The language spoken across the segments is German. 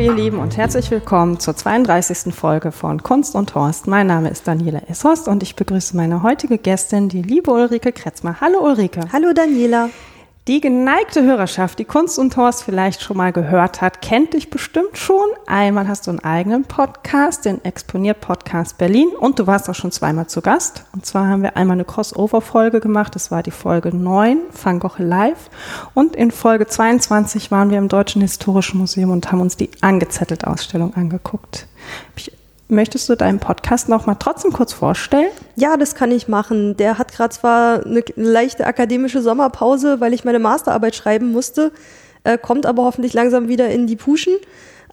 Ihr Lieben und herzlich willkommen zur 32. Folge von Kunst und Horst. Mein Name ist Daniela Esshorst und ich begrüße meine heutige Gästin, die liebe Ulrike Kretzmer. Hallo Ulrike. Hallo Daniela. Die geneigte Hörerschaft, die Kunst und Horst vielleicht schon mal gehört hat, kennt dich bestimmt schon. Einmal hast du einen eigenen Podcast, den Exponiert Podcast Berlin und du warst auch schon zweimal zu Gast. Und zwar haben wir einmal eine Crossover-Folge gemacht, das war die Folge 9, Van Gogh Live. Und in Folge 22 waren wir im Deutschen Historischen Museum und haben uns die angezettelt Ausstellung angeguckt. Ich Möchtest du deinen Podcast noch mal trotzdem kurz vorstellen? Ja, das kann ich machen. Der hat gerade zwar eine leichte akademische Sommerpause, weil ich meine Masterarbeit schreiben musste, äh, kommt aber hoffentlich langsam wieder in die Puschen.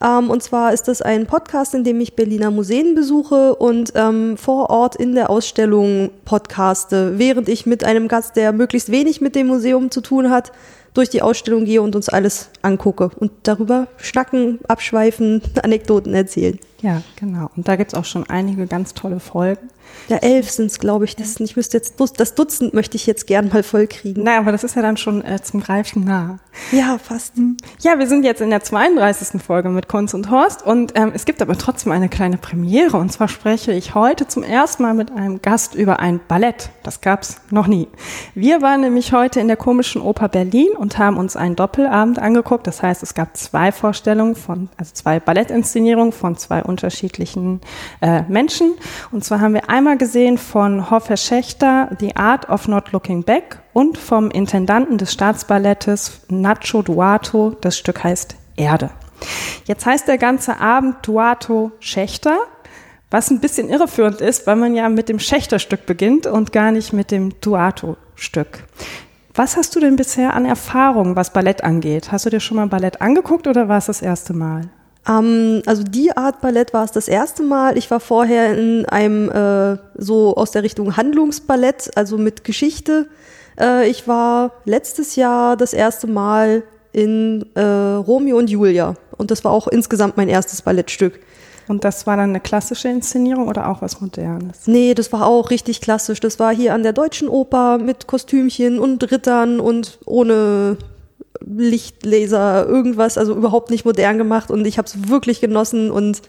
Ähm, und zwar ist das ein Podcast, in dem ich Berliner Museen besuche und ähm, vor Ort in der Ausstellung podcaste, während ich mit einem Gast, der möglichst wenig mit dem Museum zu tun hat, durch die Ausstellung gehe und uns alles angucke und darüber schnacken, abschweifen, Anekdoten erzählen. Ja, genau. Und da gibt es auch schon einige ganz tolle Folgen. Ja, elf sind es, glaube ich. Das, ich müsste jetzt, das Dutzend möchte ich jetzt gern mal voll kriegen. Naja, aber das ist ja dann schon äh, zum Greifen nah. Ja, fast. Hm. Ja, wir sind jetzt in der 32. Folge mit Kunst und Horst und ähm, es gibt aber trotzdem eine kleine Premiere. Und zwar spreche ich heute zum ersten Mal mit einem Gast über ein Ballett. Das gab's noch nie. Wir waren nämlich heute in der Komischen Oper Berlin und haben uns einen Doppelabend angeguckt. Das heißt, es gab zwei Vorstellungen von, also zwei Ballettinszenierungen von zwei unterschiedlichen äh, Menschen. Und zwar haben wir einmal gesehen von Hoffer Schächter The Art of Not Looking Back und vom Intendanten des Staatsballettes Nacho Duato. Das Stück heißt Erde. Jetzt heißt der ganze Abend Duato Schächter, was ein bisschen irreführend ist, weil man ja mit dem Schächterstück beginnt und gar nicht mit dem Duato-Stück. Was hast du denn bisher an Erfahrung, was Ballett angeht? Hast du dir schon mal Ballett angeguckt oder war es das erste Mal? Ähm, also die Art Ballett war es das erste Mal. Ich war vorher in einem äh, so aus der Richtung Handlungsballett, also mit Geschichte. Äh, ich war letztes Jahr das erste Mal in äh, Romeo und Julia und das war auch insgesamt mein erstes Ballettstück. Und das war dann eine klassische Inszenierung oder auch was Modernes? Nee, das war auch richtig klassisch. Das war hier an der Deutschen Oper mit Kostümchen und Rittern und ohne Lichtlaser, irgendwas, also überhaupt nicht modern gemacht und ich habe es wirklich genossen und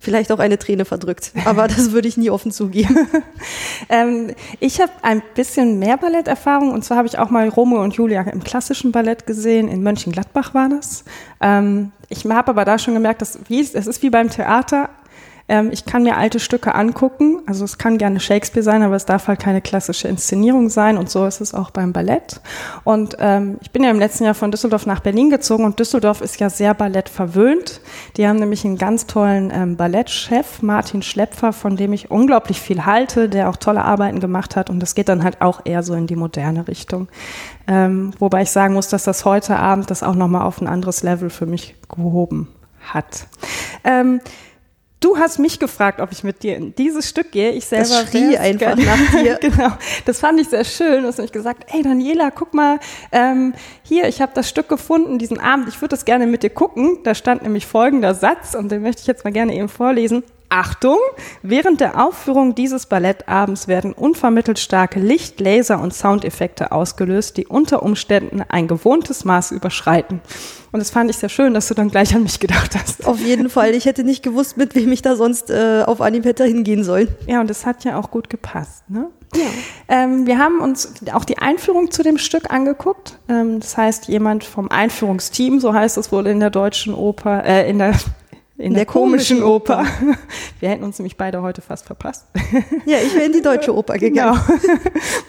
vielleicht auch eine Träne verdrückt. Aber das würde ich nie offen zugeben. ähm, ich habe ein bisschen mehr Balletterfahrung und zwar habe ich auch mal Romeo und Julia im klassischen Ballett gesehen. In Mönchengladbach war das. Ähm, ich habe aber da schon gemerkt, dass wie, es ist wie beim Theater. Ähm, ich kann mir alte Stücke angucken. Also es kann gerne Shakespeare sein, aber es darf halt keine klassische Inszenierung sein. Und so ist es auch beim Ballett. Und ähm, ich bin ja im letzten Jahr von Düsseldorf nach Berlin gezogen und Düsseldorf ist ja sehr Ballett verwöhnt. Die haben nämlich einen ganz tollen ähm, Ballettchef, Martin Schlepfer, von dem ich unglaublich viel halte, der auch tolle Arbeiten gemacht hat. Und das geht dann halt auch eher so in die moderne Richtung. Ähm, wobei ich sagen muss, dass das heute Abend das auch nochmal auf ein anderes Level für mich gehoben hat. Ähm, Du hast mich gefragt, ob ich mit dir in dieses Stück gehe. Ich selber das schrie einfach nach dir. genau, das fand ich sehr schön. Du hast mich gesagt, ey Daniela, guck mal, ähm, hier, ich habe das Stück gefunden diesen Abend. Ich würde das gerne mit dir gucken. Da stand nämlich folgender Satz und den möchte ich jetzt mal gerne eben vorlesen. Achtung! Während der Aufführung dieses Ballettabends werden unvermittelt starke Licht-, Laser- und Soundeffekte ausgelöst, die unter Umständen ein gewohntes Maß überschreiten. Und das fand ich sehr schön, dass du dann gleich an mich gedacht hast. Auf jeden Fall. Ich hätte nicht gewusst, mit wem ich da sonst äh, auf Anhieb hätte hingehen sollen. Ja, und das hat ja auch gut gepasst. Ne? Ja. Ähm, wir haben uns auch die Einführung zu dem Stück angeguckt. Ähm, das heißt, jemand vom Einführungsteam, so heißt es wohl in der deutschen Oper, äh, in der in der, der komischen, komischen Oper. Oper. Wir hätten uns nämlich beide heute fast verpasst. Ja, ich wäre in die deutsche Oper gegangen. Genau.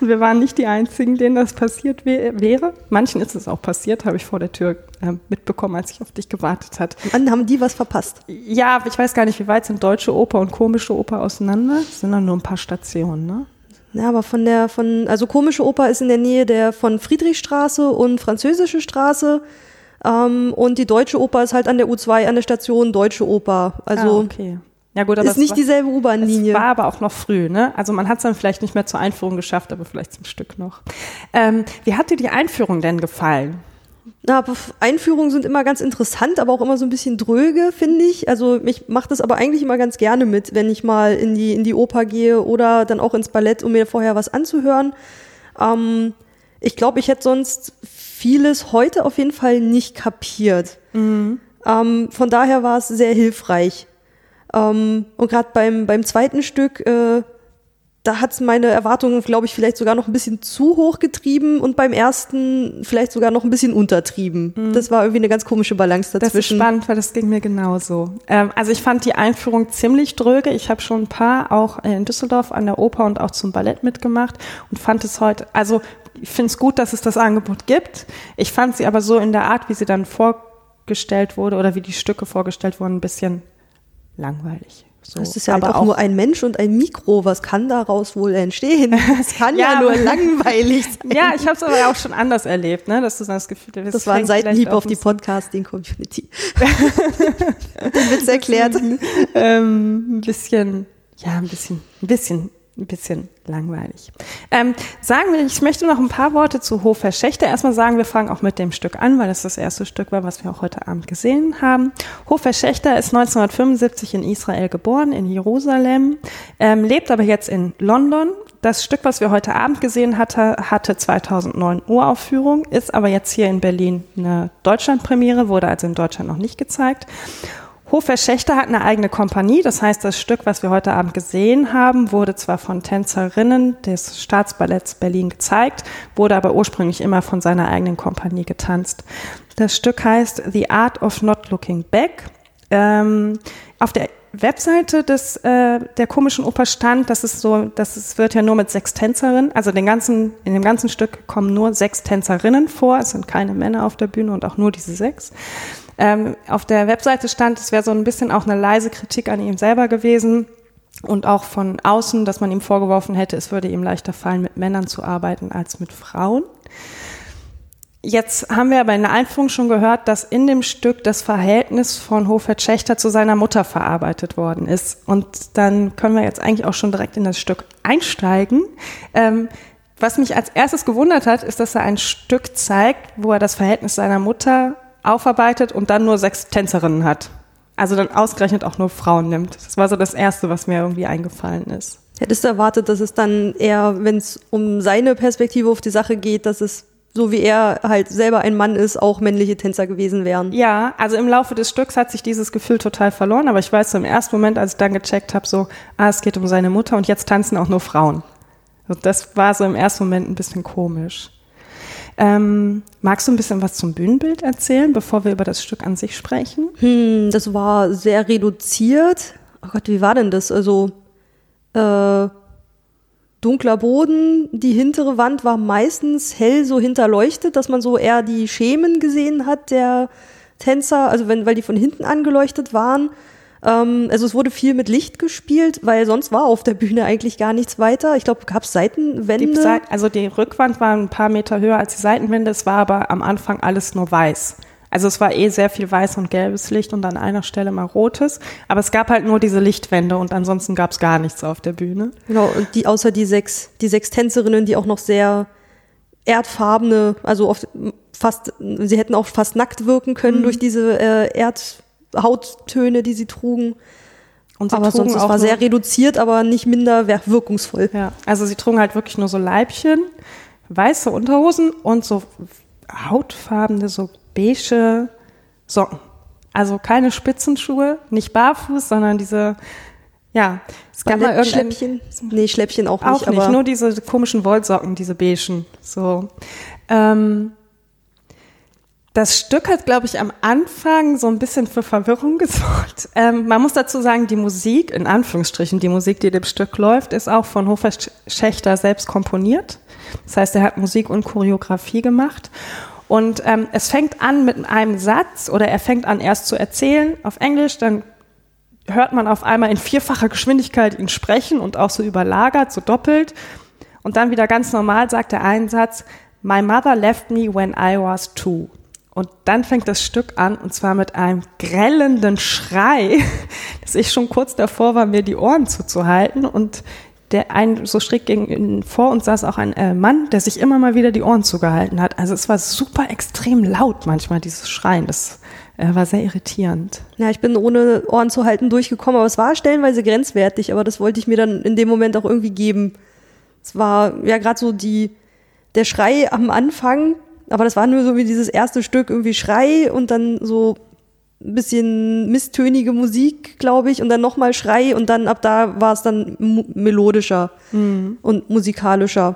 Und wir waren nicht die Einzigen, denen das passiert wäre. Manchen ist es auch passiert, habe ich vor der Tür äh, mitbekommen, als ich auf dich gewartet hat. Dann haben die was verpasst? Ja, ich weiß gar nicht, wie weit sind deutsche Oper und komische Oper auseinander. Das sind dann nur ein paar Stationen, ne? Ja, aber von der, von, also komische Oper ist in der Nähe der von Friedrichstraße und Französische Straße. Ähm, und die Deutsche Oper ist halt an der U2 an der Station Deutsche Oper. Also ah, okay. Ja gut, aber ist nicht war, dieselbe U-Bahn-Linie. War aber auch noch früh, ne? Also man hat es dann vielleicht nicht mehr zur Einführung geschafft, aber vielleicht zum Stück noch. Ähm, wie hat dir die Einführung denn gefallen? Na, Einführungen sind immer ganz interessant, aber auch immer so ein bisschen dröge, finde ich. Also ich mache das aber eigentlich immer ganz gerne mit, wenn ich mal in die, in die Oper gehe oder dann auch ins Ballett, um mir vorher was anzuhören. Ähm, ich glaube, ich hätte sonst vieles heute auf jeden Fall nicht kapiert. Mhm. Ähm, von daher war es sehr hilfreich. Ähm, und gerade beim, beim zweiten Stück, äh, da hat es meine Erwartungen, glaube ich, vielleicht sogar noch ein bisschen zu hoch getrieben und beim ersten vielleicht sogar noch ein bisschen untertrieben. Mhm. Das war irgendwie eine ganz komische Balance dazwischen. Das ist spannend, weil das ging mir genauso. Ähm, also ich fand die Einführung ziemlich dröge. Ich habe schon ein paar auch in Düsseldorf an der Oper und auch zum Ballett mitgemacht und fand es heute, also ich finde es gut, dass es das Angebot gibt. Ich fand sie aber so in der Art, wie sie dann vorgestellt wurde oder wie die Stücke vorgestellt wurden, ein bisschen langweilig. So. Das ist ja aber auch, auch, nur ein Mensch und ein Mikro. Was kann daraus wohl entstehen? Das kann ja, ja nur langweilig sein. Ja, ich habe es aber auch schon anders erlebt, ne? dass du das Gefühl hast. Das war ein Seitenhieb auf die Podcasting-Community. Den Witz erklärt. ähm, ein bisschen, ja, ein bisschen, ein bisschen ein bisschen langweilig. Ähm, sagen wir, ich möchte noch ein paar Worte zu Hofer Schächter. Erstmal sagen, wir fangen auch mit dem Stück an, weil das das erste Stück war, was wir auch heute Abend gesehen haben. Hofer Schächter ist 1975 in Israel geboren, in Jerusalem, ähm, lebt aber jetzt in London. Das Stück, was wir heute Abend gesehen hatte, hatte 2009 Uraufführung, ist aber jetzt hier in Berlin eine Deutschlandpremiere, wurde also in Deutschland noch nicht gezeigt. Hofer Schächter hat eine eigene Kompanie, das heißt, das Stück, was wir heute Abend gesehen haben, wurde zwar von Tänzerinnen des Staatsballetts Berlin gezeigt, wurde aber ursprünglich immer von seiner eigenen Kompanie getanzt. Das Stück heißt The Art of Not Looking Back. Ähm, auf der Webseite des, äh, der komischen Oper stand, dass es so, dass es wird ja nur mit sechs Tänzerinnen, also den ganzen, in dem ganzen Stück kommen nur sechs Tänzerinnen vor, es sind keine Männer auf der Bühne und auch nur diese sechs. Ähm, auf der Webseite stand, es wäre so ein bisschen auch eine leise Kritik an ihm selber gewesen und auch von außen, dass man ihm vorgeworfen hätte, es würde ihm leichter fallen, mit Männern zu arbeiten als mit Frauen. Jetzt haben wir aber in der Einführung schon gehört, dass in dem Stück das Verhältnis von Hofert Schächter zu seiner Mutter verarbeitet worden ist. Und dann können wir jetzt eigentlich auch schon direkt in das Stück einsteigen. Ähm, was mich als erstes gewundert hat, ist, dass er ein Stück zeigt, wo er das Verhältnis seiner Mutter aufarbeitet und dann nur sechs Tänzerinnen hat. Also dann ausgerechnet auch nur Frauen nimmt. Das war so das Erste, was mir irgendwie eingefallen ist. Hättest du erwartet, dass es dann eher, wenn es um seine Perspektive auf die Sache geht, dass es so wie er halt selber ein Mann ist, auch männliche Tänzer gewesen wären. Ja, also im Laufe des Stücks hat sich dieses Gefühl total verloren, aber ich weiß so im ersten Moment, als ich dann gecheckt habe, so, ah, es geht um seine Mutter und jetzt tanzen auch nur Frauen. Das war so im ersten Moment ein bisschen komisch. Ähm, magst du ein bisschen was zum Bühnenbild erzählen, bevor wir über das Stück an sich sprechen? Hm, das war sehr reduziert. Oh Gott, wie war denn das? Also äh, dunkler Boden, die hintere Wand war meistens hell so hinterleuchtet, dass man so eher die Schemen gesehen hat der Tänzer, also wenn, weil die von hinten angeleuchtet waren. Ähm, also es wurde viel mit Licht gespielt, weil sonst war auf der Bühne eigentlich gar nichts weiter. Ich glaube, gab es Seitenwände? Die also die Rückwand war ein paar Meter höher als die Seitenwände. Es war aber am Anfang alles nur weiß. Also es war eh sehr viel weiß und gelbes Licht und an einer Stelle mal rotes. Aber es gab halt nur diese Lichtwände und ansonsten gab es gar nichts auf der Bühne. Genau, und die, außer die sechs, die sechs Tänzerinnen, die auch noch sehr erdfarbene, also oft fast, sie hätten auch fast nackt wirken können mhm. durch diese äh, Erd Hauttöne, die sie trugen. Und sie aber trugen sonst, es war sehr reduziert, aber nicht minder wirkungsvoll. Ja, also sie trugen halt wirklich nur so Leibchen, weiße Unterhosen und so hautfarbene, so beige Socken. Also keine Spitzenschuhe, nicht barfuß, sondern diese, ja, es gab mal Schläppchen. Nee, Schläppchen auch nicht. Auch nicht, nur diese komischen Wollsocken, diese beigen. So. Ähm, das Stück hat, glaube ich, am Anfang so ein bisschen für Verwirrung gesorgt. Ähm, man muss dazu sagen, die Musik, in Anführungsstrichen, die Musik, die dem Stück läuft, ist auch von Hofer Schächter selbst komponiert. Das heißt, er hat Musik und Choreografie gemacht. Und ähm, es fängt an mit einem Satz oder er fängt an erst zu erzählen auf Englisch, dann hört man auf einmal in vierfacher Geschwindigkeit ihn sprechen und auch so überlagert, so doppelt. Und dann wieder ganz normal sagt er einen Satz, My mother left me when I was two. Und dann fängt das Stück an, und zwar mit einem grellenden Schrei, dass ich schon kurz davor war, mir die Ohren zuzuhalten. Und der ein so schräg gegen vor uns saß auch ein äh, Mann, der sich immer mal wieder die Ohren zugehalten hat. Also es war super extrem laut manchmal, dieses Schreien. Das äh, war sehr irritierend. Ja, ich bin ohne Ohren zu halten durchgekommen, aber es war stellenweise grenzwertig, aber das wollte ich mir dann in dem Moment auch irgendwie geben. Es war ja gerade so die, der Schrei am Anfang, aber das war nur so wie dieses erste Stück, irgendwie Schrei und dann so ein bisschen misstönige Musik, glaube ich, und dann nochmal Schrei und dann ab da war es dann melodischer mhm. und musikalischer.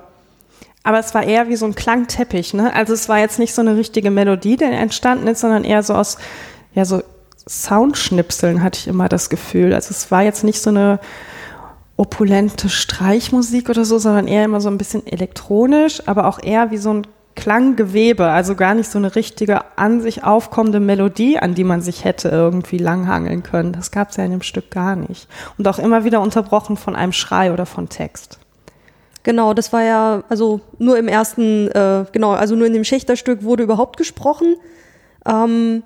Aber es war eher wie so ein Klangteppich, ne? Also es war jetzt nicht so eine richtige Melodie, die entstanden ist, sondern eher so aus, ja, so Soundschnipseln hatte ich immer das Gefühl. Also es war jetzt nicht so eine opulente Streichmusik oder so, sondern eher immer so ein bisschen elektronisch, aber auch eher wie so ein Klanggewebe, also gar nicht so eine richtige an sich aufkommende Melodie, an die man sich hätte irgendwie langhangeln können. Das gab es ja in dem Stück gar nicht. Und auch immer wieder unterbrochen von einem Schrei oder von Text. Genau, das war ja, also nur im ersten, äh, genau, also nur in dem Schächterstück wurde überhaupt gesprochen. Ähm,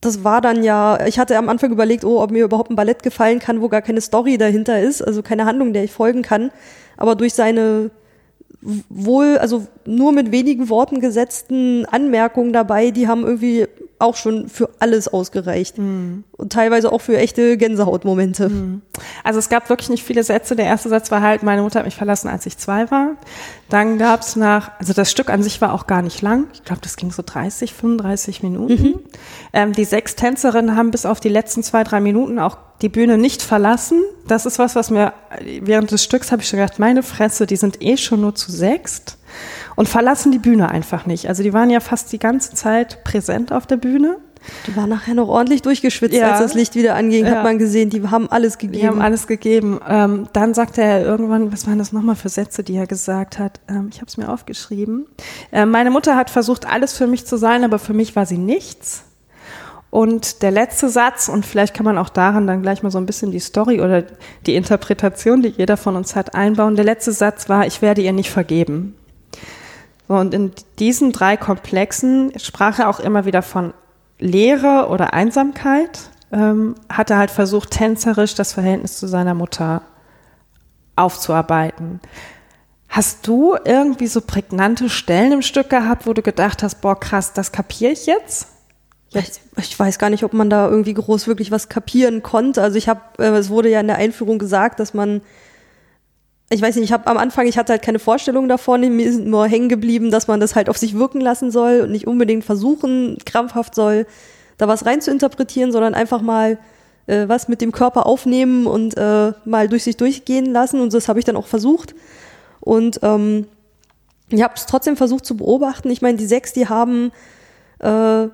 das war dann ja, ich hatte am Anfang überlegt, oh, ob mir überhaupt ein Ballett gefallen kann, wo gar keine Story dahinter ist, also keine Handlung, der ich folgen kann. Aber durch seine wohl, also nur mit wenigen Worten gesetzten Anmerkungen dabei, die haben irgendwie auch schon für alles ausgereicht. Mhm. Und teilweise auch für echte Gänsehautmomente. Mhm. Also es gab wirklich nicht viele Sätze. Der erste Satz war halt, meine Mutter hat mich verlassen, als ich zwei war. Dann gab es nach, also das Stück an sich war auch gar nicht lang. Ich glaube, das ging so 30, 35 Minuten. Mhm. Ähm, die sechs Tänzerinnen haben bis auf die letzten zwei, drei Minuten auch die Bühne nicht verlassen. Das ist was, was mir während des Stücks habe ich schon gedacht, meine Fresse, die sind eh schon nur zu sechst und verlassen die Bühne einfach nicht. Also die waren ja fast die ganze Zeit präsent auf der Bühne. Die waren nachher noch ordentlich durchgeschwitzt, ja. als das Licht wieder anging, ja. hat man gesehen, die haben alles gegeben. Die haben alles gegeben. Ähm, dann sagte er irgendwann, was waren das nochmal für Sätze, die er gesagt hat? Ähm, ich habe es mir aufgeschrieben. Äh, meine Mutter hat versucht, alles für mich zu sein, aber für mich war sie nichts. Und der letzte Satz, und vielleicht kann man auch daran dann gleich mal so ein bisschen die Story oder die Interpretation, die jeder von uns hat, einbauen. Der letzte Satz war, ich werde ihr nicht vergeben. Und in diesen drei Komplexen sprach er auch immer wieder von Leere oder Einsamkeit, ähm, hat er halt versucht, tänzerisch das Verhältnis zu seiner Mutter aufzuarbeiten. Hast du irgendwie so prägnante Stellen im Stück gehabt, wo du gedacht hast, boah, krass, das kapiere ich jetzt? Ich, ich weiß gar nicht, ob man da irgendwie groß wirklich was kapieren konnte. Also ich habe, äh, es wurde ja in der Einführung gesagt, dass man, ich weiß nicht, ich habe am Anfang, ich hatte halt keine Vorstellung davon, mir ist nur hängen geblieben, dass man das halt auf sich wirken lassen soll und nicht unbedingt versuchen, krampfhaft soll, da was rein zu interpretieren, sondern einfach mal äh, was mit dem Körper aufnehmen und äh, mal durch sich durchgehen lassen. Und das habe ich dann auch versucht. Und ähm, ich habe es trotzdem versucht zu beobachten. Ich meine, die sechs, die haben äh,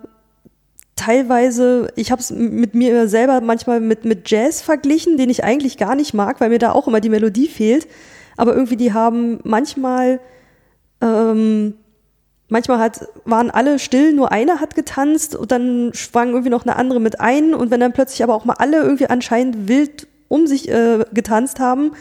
teilweise, ich habe es mit mir selber manchmal mit, mit Jazz verglichen, den ich eigentlich gar nicht mag, weil mir da auch immer die Melodie fehlt. Aber irgendwie, die haben manchmal, ähm, manchmal hat, waren alle still, nur einer hat getanzt und dann schwang irgendwie noch eine andere mit ein. Und wenn dann plötzlich aber auch mal alle irgendwie anscheinend wild um sich äh, getanzt haben,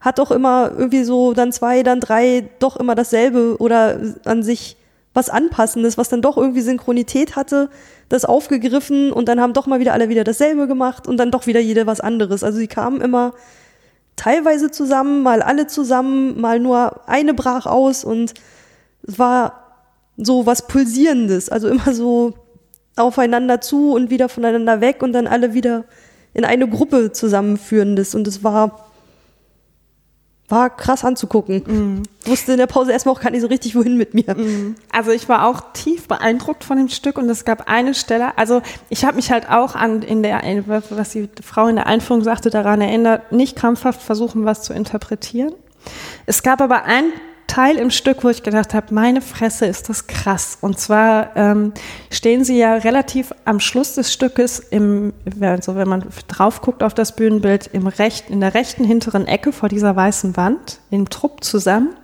hat doch immer irgendwie so dann zwei, dann drei doch immer dasselbe oder an sich was Anpassendes, was dann doch irgendwie Synchronität hatte das aufgegriffen und dann haben doch mal wieder alle wieder dasselbe gemacht und dann doch wieder jeder was anderes. Also sie kamen immer teilweise zusammen, mal alle zusammen, mal nur eine brach aus und es war so was Pulsierendes, also immer so aufeinander zu und wieder voneinander weg und dann alle wieder in eine Gruppe zusammenführendes und es war war krass anzugucken. Mm. Wusste in der Pause erstmal auch gar nicht so richtig, wohin mit mir. Mm. Also ich war auch tief beeindruckt von dem Stück und es gab eine Stelle, also ich habe mich halt auch an in der, was die Frau in der Einführung sagte, daran erinnert, nicht krampfhaft versuchen, was zu interpretieren. Es gab aber ein Teil im Stück, wo ich gedacht habe, meine Fresse ist das krass. Und zwar ähm, stehen sie ja relativ am Schluss des Stückes, im, also wenn man drauf guckt auf das Bühnenbild, im rechten, in der rechten hinteren Ecke vor dieser weißen Wand, im Trupp zusammen,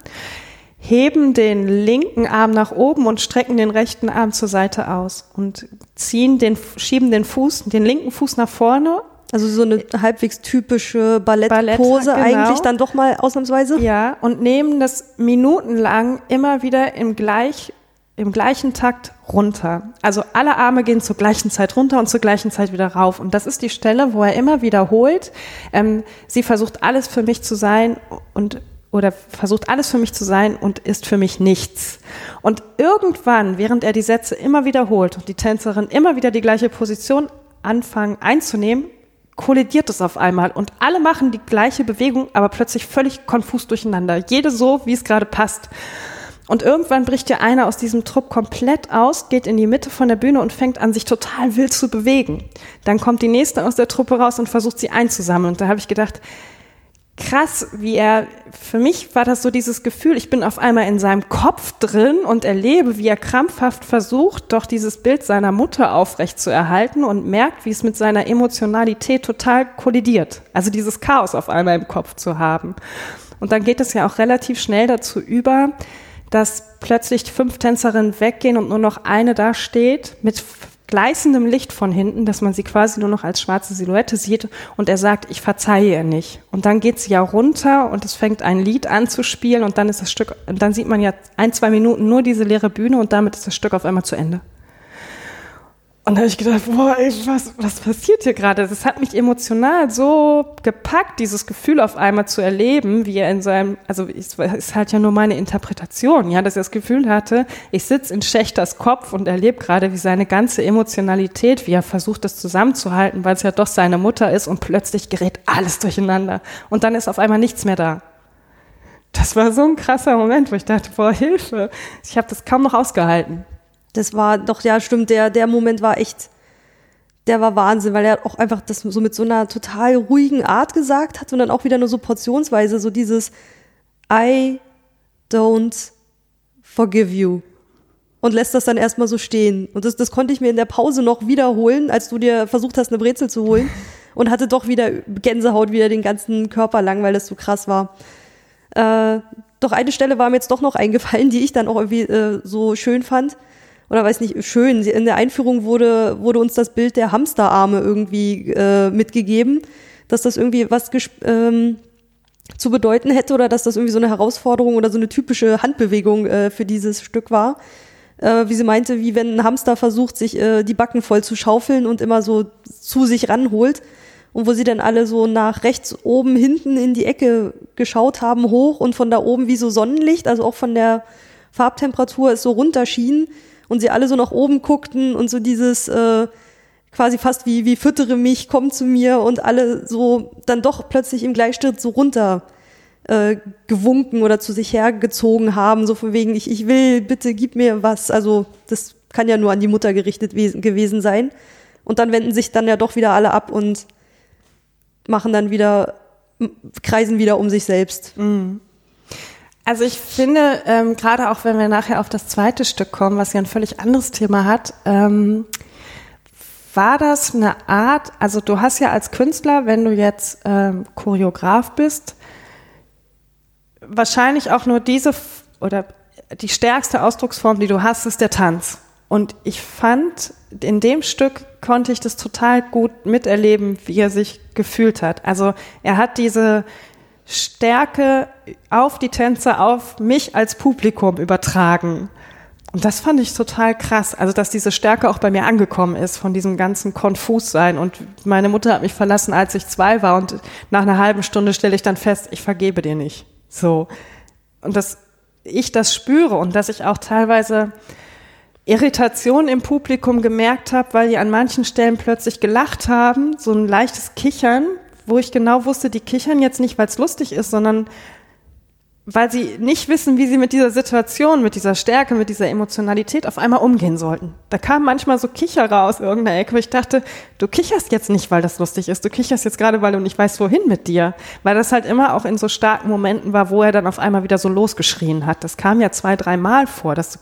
heben den linken Arm nach oben und strecken den rechten Arm zur Seite aus und ziehen den, schieben den Fuß, den linken Fuß nach vorne also so eine halbwegs typische Ballettpose Ballett, genau. eigentlich dann doch mal ausnahmsweise. Ja, und nehmen das minutenlang immer wieder im gleich im gleichen Takt runter. Also alle Arme gehen zur gleichen Zeit runter und zur gleichen Zeit wieder rauf. Und das ist die Stelle, wo er immer wiederholt, ähm, sie versucht alles für mich zu sein und oder versucht alles für mich zu sein und ist für mich nichts. Und irgendwann, während er die Sätze immer wiederholt und die Tänzerin immer wieder die gleiche Position anfangen einzunehmen, kollidiert es auf einmal und alle machen die gleiche Bewegung, aber plötzlich völlig konfus durcheinander. Jede so, wie es gerade passt. Und irgendwann bricht ja einer aus diesem Trupp komplett aus, geht in die Mitte von der Bühne und fängt an, sich total wild zu bewegen. Dann kommt die nächste aus der Truppe raus und versucht sie einzusammeln. Und da habe ich gedacht, krass, wie er, für mich war das so dieses Gefühl, ich bin auf einmal in seinem Kopf drin und erlebe, wie er krampfhaft versucht, doch dieses Bild seiner Mutter aufrecht zu erhalten und merkt, wie es mit seiner Emotionalität total kollidiert. Also dieses Chaos auf einmal im Kopf zu haben. Und dann geht es ja auch relativ schnell dazu über, dass plötzlich fünf Tänzerinnen weggehen und nur noch eine da steht mit gleißendem Licht von hinten, dass man sie quasi nur noch als schwarze Silhouette sieht und er sagt, ich verzeihe ihr nicht. Und dann geht sie ja runter und es fängt ein Lied an zu spielen und dann ist das Stück, und dann sieht man ja ein, zwei Minuten nur diese leere Bühne und damit ist das Stück auf einmal zu Ende. Und da habe ich gedacht, boah, ey, was, was passiert hier gerade? Das hat mich emotional so gepackt, dieses Gefühl auf einmal zu erleben, wie er in seinem, also es ist halt ja nur meine Interpretation, ja, dass er das Gefühl hatte, ich sitze in Schächters Kopf und erlebe gerade, wie seine ganze Emotionalität, wie er versucht, das zusammenzuhalten, weil es ja doch seine Mutter ist und plötzlich gerät alles durcheinander. Und dann ist auf einmal nichts mehr da. Das war so ein krasser Moment, wo ich dachte, boah, Hilfe. Ich habe das kaum noch ausgehalten. Das war doch, ja, stimmt, der, der Moment war echt, der war Wahnsinn, weil er auch einfach das so mit so einer total ruhigen Art gesagt hat und dann auch wieder nur so portionsweise, so dieses I don't forgive you. Und lässt das dann erstmal so stehen. Und das, das konnte ich mir in der Pause noch wiederholen, als du dir versucht hast, eine Brezel zu holen. Und hatte doch wieder Gänsehaut wieder den ganzen Körper lang, weil das so krass war. Äh, doch eine Stelle war mir jetzt doch noch eingefallen, die ich dann auch irgendwie äh, so schön fand oder weiß nicht, schön. In der Einführung wurde, wurde uns das Bild der Hamsterarme irgendwie äh, mitgegeben, dass das irgendwie was ähm, zu bedeuten hätte oder dass das irgendwie so eine Herausforderung oder so eine typische Handbewegung äh, für dieses Stück war. Äh, wie sie meinte, wie wenn ein Hamster versucht, sich äh, die Backen voll zu schaufeln und immer so zu sich ranholt. Und wo sie dann alle so nach rechts oben hinten in die Ecke geschaut haben, hoch und von da oben wie so Sonnenlicht, also auch von der Farbtemperatur es so runterschien und sie alle so nach oben guckten und so dieses äh, quasi fast wie, wie füttere mich, komm zu mir und alle so dann doch plötzlich im Gleichschritt so runter äh, gewunken oder zu sich hergezogen haben, so von wegen, ich, ich will, bitte gib mir was. Also das kann ja nur an die Mutter gerichtet gewesen sein. Und dann wenden sich dann ja doch wieder alle ab und machen dann wieder, kreisen wieder um sich selbst. Mhm. Also ich finde, ähm, gerade auch wenn wir nachher auf das zweite Stück kommen, was ja ein völlig anderes Thema hat, ähm, war das eine Art, also du hast ja als Künstler, wenn du jetzt ähm, Choreograf bist, wahrscheinlich auch nur diese oder die stärkste Ausdrucksform, die du hast, ist der Tanz. Und ich fand, in dem Stück konnte ich das total gut miterleben, wie er sich gefühlt hat. Also er hat diese Stärke auf die Tänzer, auf mich als Publikum übertragen. Und das fand ich total krass. Also, dass diese Stärke auch bei mir angekommen ist von diesem ganzen Konfussein. Und meine Mutter hat mich verlassen, als ich zwei war. Und nach einer halben Stunde stelle ich dann fest, ich vergebe dir nicht. So. Und dass ich das spüre und dass ich auch teilweise Irritation im Publikum gemerkt habe, weil die an manchen Stellen plötzlich gelacht haben, so ein leichtes Kichern, wo ich genau wusste, die kichern jetzt nicht, weil es lustig ist, sondern weil sie nicht wissen, wie sie mit dieser Situation, mit dieser Stärke, mit dieser Emotionalität auf einmal umgehen sollten. Da kam manchmal so Kicherer aus irgendeiner Ecke, wo ich dachte, du kicherst jetzt nicht, weil das lustig ist, du kicherst jetzt gerade, weil du nicht weißt, wohin mit dir. Weil das halt immer auch in so starken Momenten war, wo er dann auf einmal wieder so losgeschrien hat. Das kam ja zwei, drei Mal vor. Das,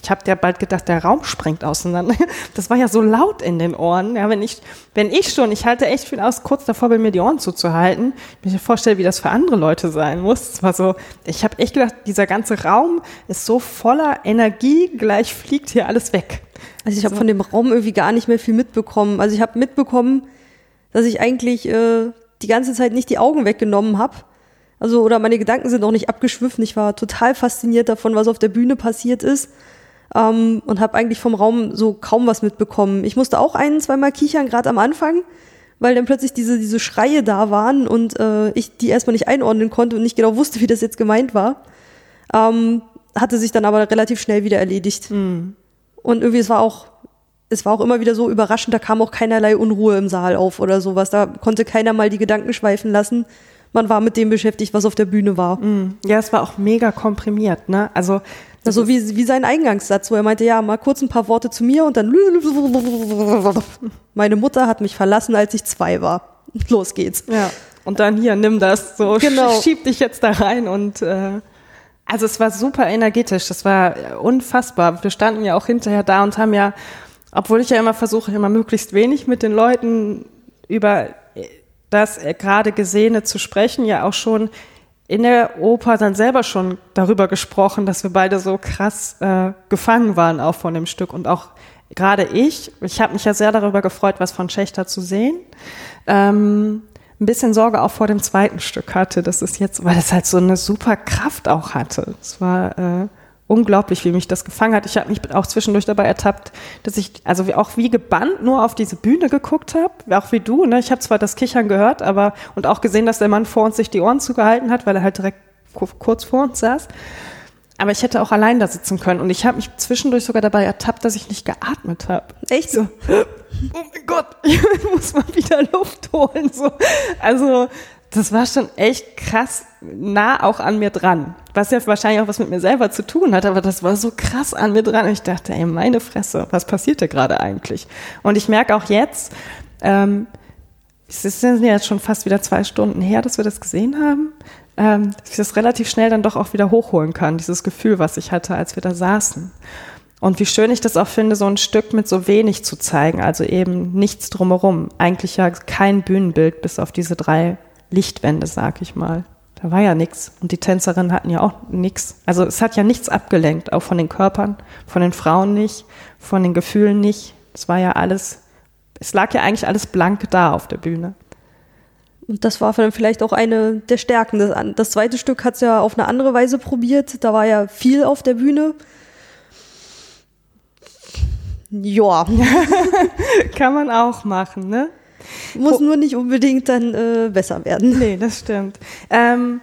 ich habe ja bald gedacht, der Raum springt auseinander. Das war ja so laut in den Ohren. Ja, wenn ich, wenn ich schon, ich halte echt viel aus, kurz davor bin, mir die Ohren zuzuhalten. Ich mir vorstelle, wie das für andere Leute sein muss. Es war so, ich habe echt gedacht, dieser ganze Raum ist so voller Energie, gleich fliegt hier alles weg. Also ich habe so. von dem Raum irgendwie gar nicht mehr viel mitbekommen. Also ich habe mitbekommen, dass ich eigentlich äh, die ganze Zeit nicht die Augen weggenommen habe. Also oder meine Gedanken sind auch nicht abgeschwiffen. Ich war total fasziniert davon, was auf der Bühne passiert ist. Ähm, und habe eigentlich vom Raum so kaum was mitbekommen. Ich musste auch ein, zweimal kichern, gerade am Anfang, weil dann plötzlich diese, diese Schreie da waren und äh, ich die erstmal nicht einordnen konnte und nicht genau wusste, wie das jetzt gemeint war. Ähm, hatte sich dann aber relativ schnell wieder erledigt. Mhm. Und irgendwie, es war auch, es war auch immer wieder so überraschend, da kam auch keinerlei Unruhe im Saal auf oder sowas. Da konnte keiner mal die Gedanken schweifen lassen. Man war mit dem beschäftigt, was auf der Bühne war. Mhm. Ja, es war auch mega komprimiert, ne? Also so also wie, wie sein Eingangssatz, wo er meinte, ja, mal kurz ein paar Worte zu mir und dann meine Mutter hat mich verlassen, als ich zwei war. Los geht's. Ja. Und dann hier, nimm das, so Genau. schieb dich jetzt da rein und äh, also es war super energetisch, das war unfassbar. Wir standen ja auch hinterher da und haben ja, obwohl ich ja immer versuche, immer möglichst wenig mit den Leuten über das gerade Gesehene zu sprechen, ja auch schon in der Oper dann selber schon darüber gesprochen, dass wir beide so krass äh, gefangen waren auch von dem Stück und auch gerade ich, ich habe mich ja sehr darüber gefreut, was von Schächter zu sehen. Ähm, ein bisschen Sorge auch vor dem zweiten Stück hatte, das ist jetzt, weil es halt so eine super Kraft auch hatte. Es war äh, unglaublich, wie mich das gefangen hat. Ich habe mich auch zwischendurch dabei ertappt, dass ich also auch wie gebannt nur auf diese Bühne geguckt habe, auch wie du. Ne? Ich habe zwar das Kichern gehört, aber und auch gesehen, dass der Mann vor uns sich die Ohren zugehalten hat, weil er halt direkt kurz vor uns saß. Aber ich hätte auch allein da sitzen können. Und ich habe mich zwischendurch sogar dabei ertappt, dass ich nicht geatmet habe. Echt so? Oh mein Gott, ich muss mal wieder Luft holen. So. Also das war schon echt krass nah auch an mir dran. Was ja wahrscheinlich auch was mit mir selber zu tun hat, aber das war so krass an mir dran. Und ich dachte, ey, meine Fresse, was passiert da gerade eigentlich? Und ich merke auch jetzt, ähm, es sind jetzt schon fast wieder zwei Stunden her, dass wir das gesehen haben, ähm, dass ich das relativ schnell dann doch auch wieder hochholen kann, dieses Gefühl, was ich hatte, als wir da saßen. Und wie schön ich das auch finde, so ein Stück mit so wenig zu zeigen, also eben nichts drumherum. Eigentlich ja kein Bühnenbild bis auf diese drei Lichtwände, sag ich mal. Da war ja nichts. Und die Tänzerinnen hatten ja auch nichts. Also es hat ja nichts abgelenkt, auch von den Körpern, von den Frauen nicht, von den Gefühlen nicht. Es war ja alles, es lag ja eigentlich alles blank da auf der Bühne. Und das war vielleicht auch eine der Stärken. Das, das zweite Stück hat es ja auf eine andere Weise probiert. Da war ja viel auf der Bühne. Ja. Kann man auch machen, ne? Muss nur nicht unbedingt dann äh, besser werden. Nee, das stimmt. Ähm,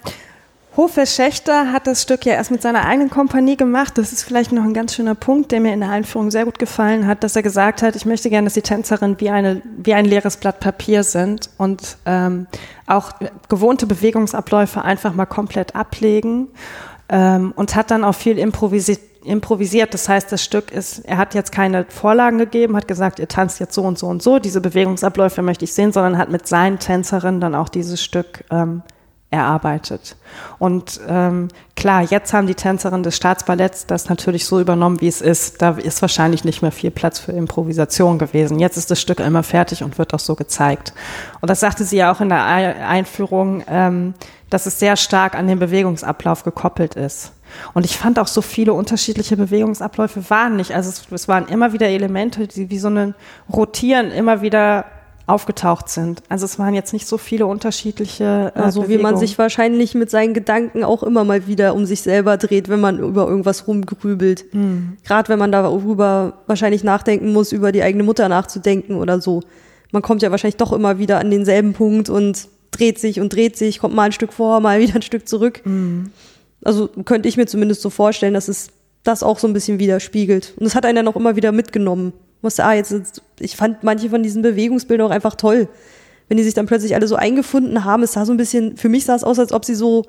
Hofer Schächter hat das Stück ja erst mit seiner eigenen Kompanie gemacht. Das ist vielleicht noch ein ganz schöner Punkt, der mir in der Einführung sehr gut gefallen hat, dass er gesagt hat, ich möchte gerne, dass die Tänzerinnen wie, eine, wie ein leeres Blatt Papier sind und ähm, auch gewohnte Bewegungsabläufe einfach mal komplett ablegen ähm, und hat dann auch viel improvisiert improvisiert. Das heißt, das Stück ist, er hat jetzt keine Vorlagen gegeben, hat gesagt, ihr tanzt jetzt so und so und so, diese Bewegungsabläufe möchte ich sehen, sondern hat mit seinen Tänzerinnen dann auch dieses Stück ähm, erarbeitet. Und ähm, klar, jetzt haben die Tänzerinnen des Staatsballetts das natürlich so übernommen, wie es ist. Da ist wahrscheinlich nicht mehr viel Platz für Improvisation gewesen. Jetzt ist das Stück immer fertig und wird auch so gezeigt. Und das sagte sie ja auch in der Einführung, ähm, dass es sehr stark an den Bewegungsablauf gekoppelt ist. Und ich fand auch so viele unterschiedliche Bewegungsabläufe waren nicht. Also es, es waren immer wieder Elemente, die wie so ein Rotieren immer wieder aufgetaucht sind. Also es waren jetzt nicht so viele unterschiedliche. Äh, also wie man sich wahrscheinlich mit seinen Gedanken auch immer mal wieder um sich selber dreht, wenn man über irgendwas rumgrübelt. Mhm. Gerade wenn man darüber wahrscheinlich nachdenken muss, über die eigene Mutter nachzudenken oder so. Man kommt ja wahrscheinlich doch immer wieder an denselben Punkt und dreht sich und dreht sich, kommt mal ein Stück vor, mal wieder ein Stück zurück. Mhm. Also könnte ich mir zumindest so vorstellen, dass es das auch so ein bisschen widerspiegelt. Und es hat einen dann auch immer wieder mitgenommen. Musste, ah, jetzt, ich fand manche von diesen Bewegungsbildern auch einfach toll. Wenn die sich dann plötzlich alle so eingefunden haben, es sah so ein bisschen, für mich sah es aus, als ob sie so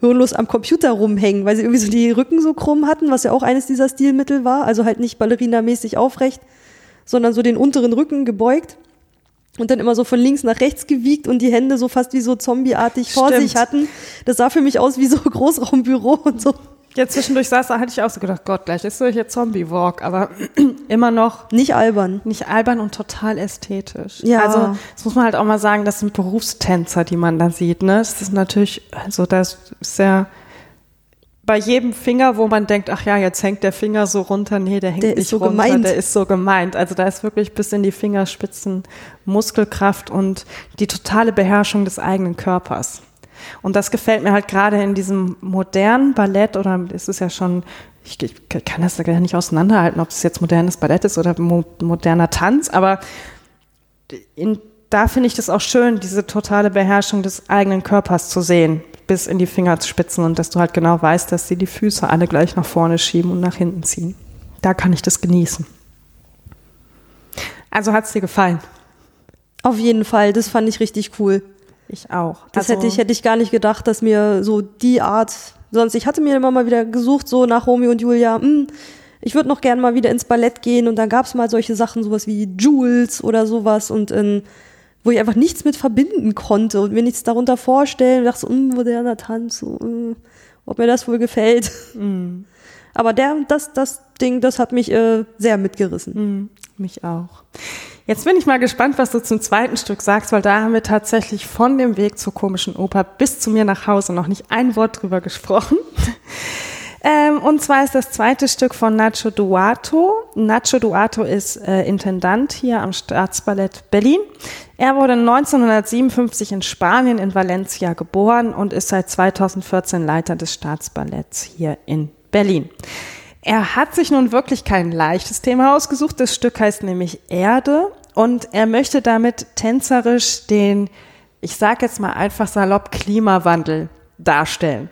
hirnlos am Computer rumhängen, weil sie irgendwie so die Rücken so krumm hatten, was ja auch eines dieser Stilmittel war. Also halt nicht ballerinamäßig aufrecht, sondern so den unteren Rücken gebeugt und dann immer so von links nach rechts gewiegt und die Hände so fast wie so zombieartig vor Stimmt. sich hatten. Das sah für mich aus wie so Großraumbüro und so. Ja, zwischendurch saß da, hatte ich auch so gedacht, Gott, gleich ist so hier Zombie-Walk, aber immer noch. Nicht albern. Nicht albern und total ästhetisch. Ja. Also, das muss man halt auch mal sagen, das sind Berufstänzer, die man da sieht, ne? Das ist natürlich, also, das ist ja, bei jedem Finger, wo man denkt, ach ja, jetzt hängt der Finger so runter, nee, der hängt der nicht so runter, gemeint. der ist so gemeint. Also da ist wirklich bis in die Fingerspitzen Muskelkraft und die totale Beherrschung des eigenen Körpers. Und das gefällt mir halt gerade in diesem modernen Ballett oder es ist ja schon, ich, ich kann das ja nicht auseinanderhalten, ob es jetzt modernes Ballett ist oder mo moderner Tanz, aber in, da finde ich das auch schön, diese totale Beherrschung des eigenen Körpers zu sehen, bis in die Fingerspitzen und dass du halt genau weißt, dass sie die Füße alle gleich nach vorne schieben und nach hinten ziehen. Da kann ich das genießen. Also hat es dir gefallen? Auf jeden Fall, das fand ich richtig cool. Ich auch. Das also, hätte ich hätte ich gar nicht gedacht, dass mir so die Art sonst ich hatte mir immer mal wieder gesucht so nach Romeo und Julia. Mh, hm, ich würde noch gern mal wieder ins Ballett gehen und dann gab es mal solche Sachen sowas wie Jules oder sowas und in, wo ich einfach nichts mit verbinden konnte und mir nichts darunter vorstellen und dachte so, mh, moderner Tanz, so, mh, ob mir das wohl gefällt. Mm. Aber der, das, das Ding, das hat mich äh, sehr mitgerissen. Mm, mich auch. Jetzt bin ich mal gespannt, was du zum zweiten Stück sagst, weil da haben wir tatsächlich von dem Weg zur komischen Oper bis zu mir nach Hause noch nicht ein Wort drüber gesprochen. Ähm, und zwar ist das zweite Stück von Nacho Duato. Nacho Duato ist äh, Intendant hier am Staatsballett Berlin. Er wurde 1957 in Spanien in Valencia geboren und ist seit 2014 Leiter des Staatsballetts hier in Berlin. Er hat sich nun wirklich kein leichtes Thema ausgesucht. Das Stück heißt nämlich Erde und er möchte damit tänzerisch den, ich sage jetzt mal einfach salopp, Klimawandel darstellen.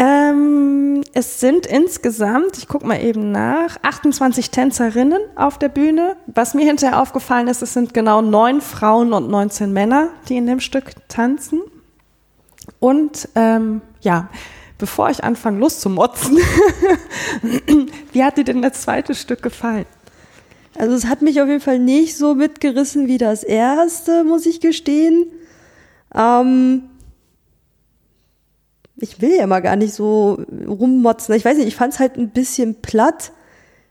Ähm, es sind insgesamt, ich gucke mal eben nach, 28 Tänzerinnen auf der Bühne. Was mir hinterher aufgefallen ist, es sind genau neun Frauen und 19 Männer, die in dem Stück tanzen. Und ähm, ja, bevor ich anfange loszumotzen, wie hat dir denn das zweite Stück gefallen? Also es hat mich auf jeden Fall nicht so mitgerissen wie das erste, muss ich gestehen. Ähm, ich will ja mal gar nicht so rummotzen. Ich weiß nicht, ich fand es halt ein bisschen platt.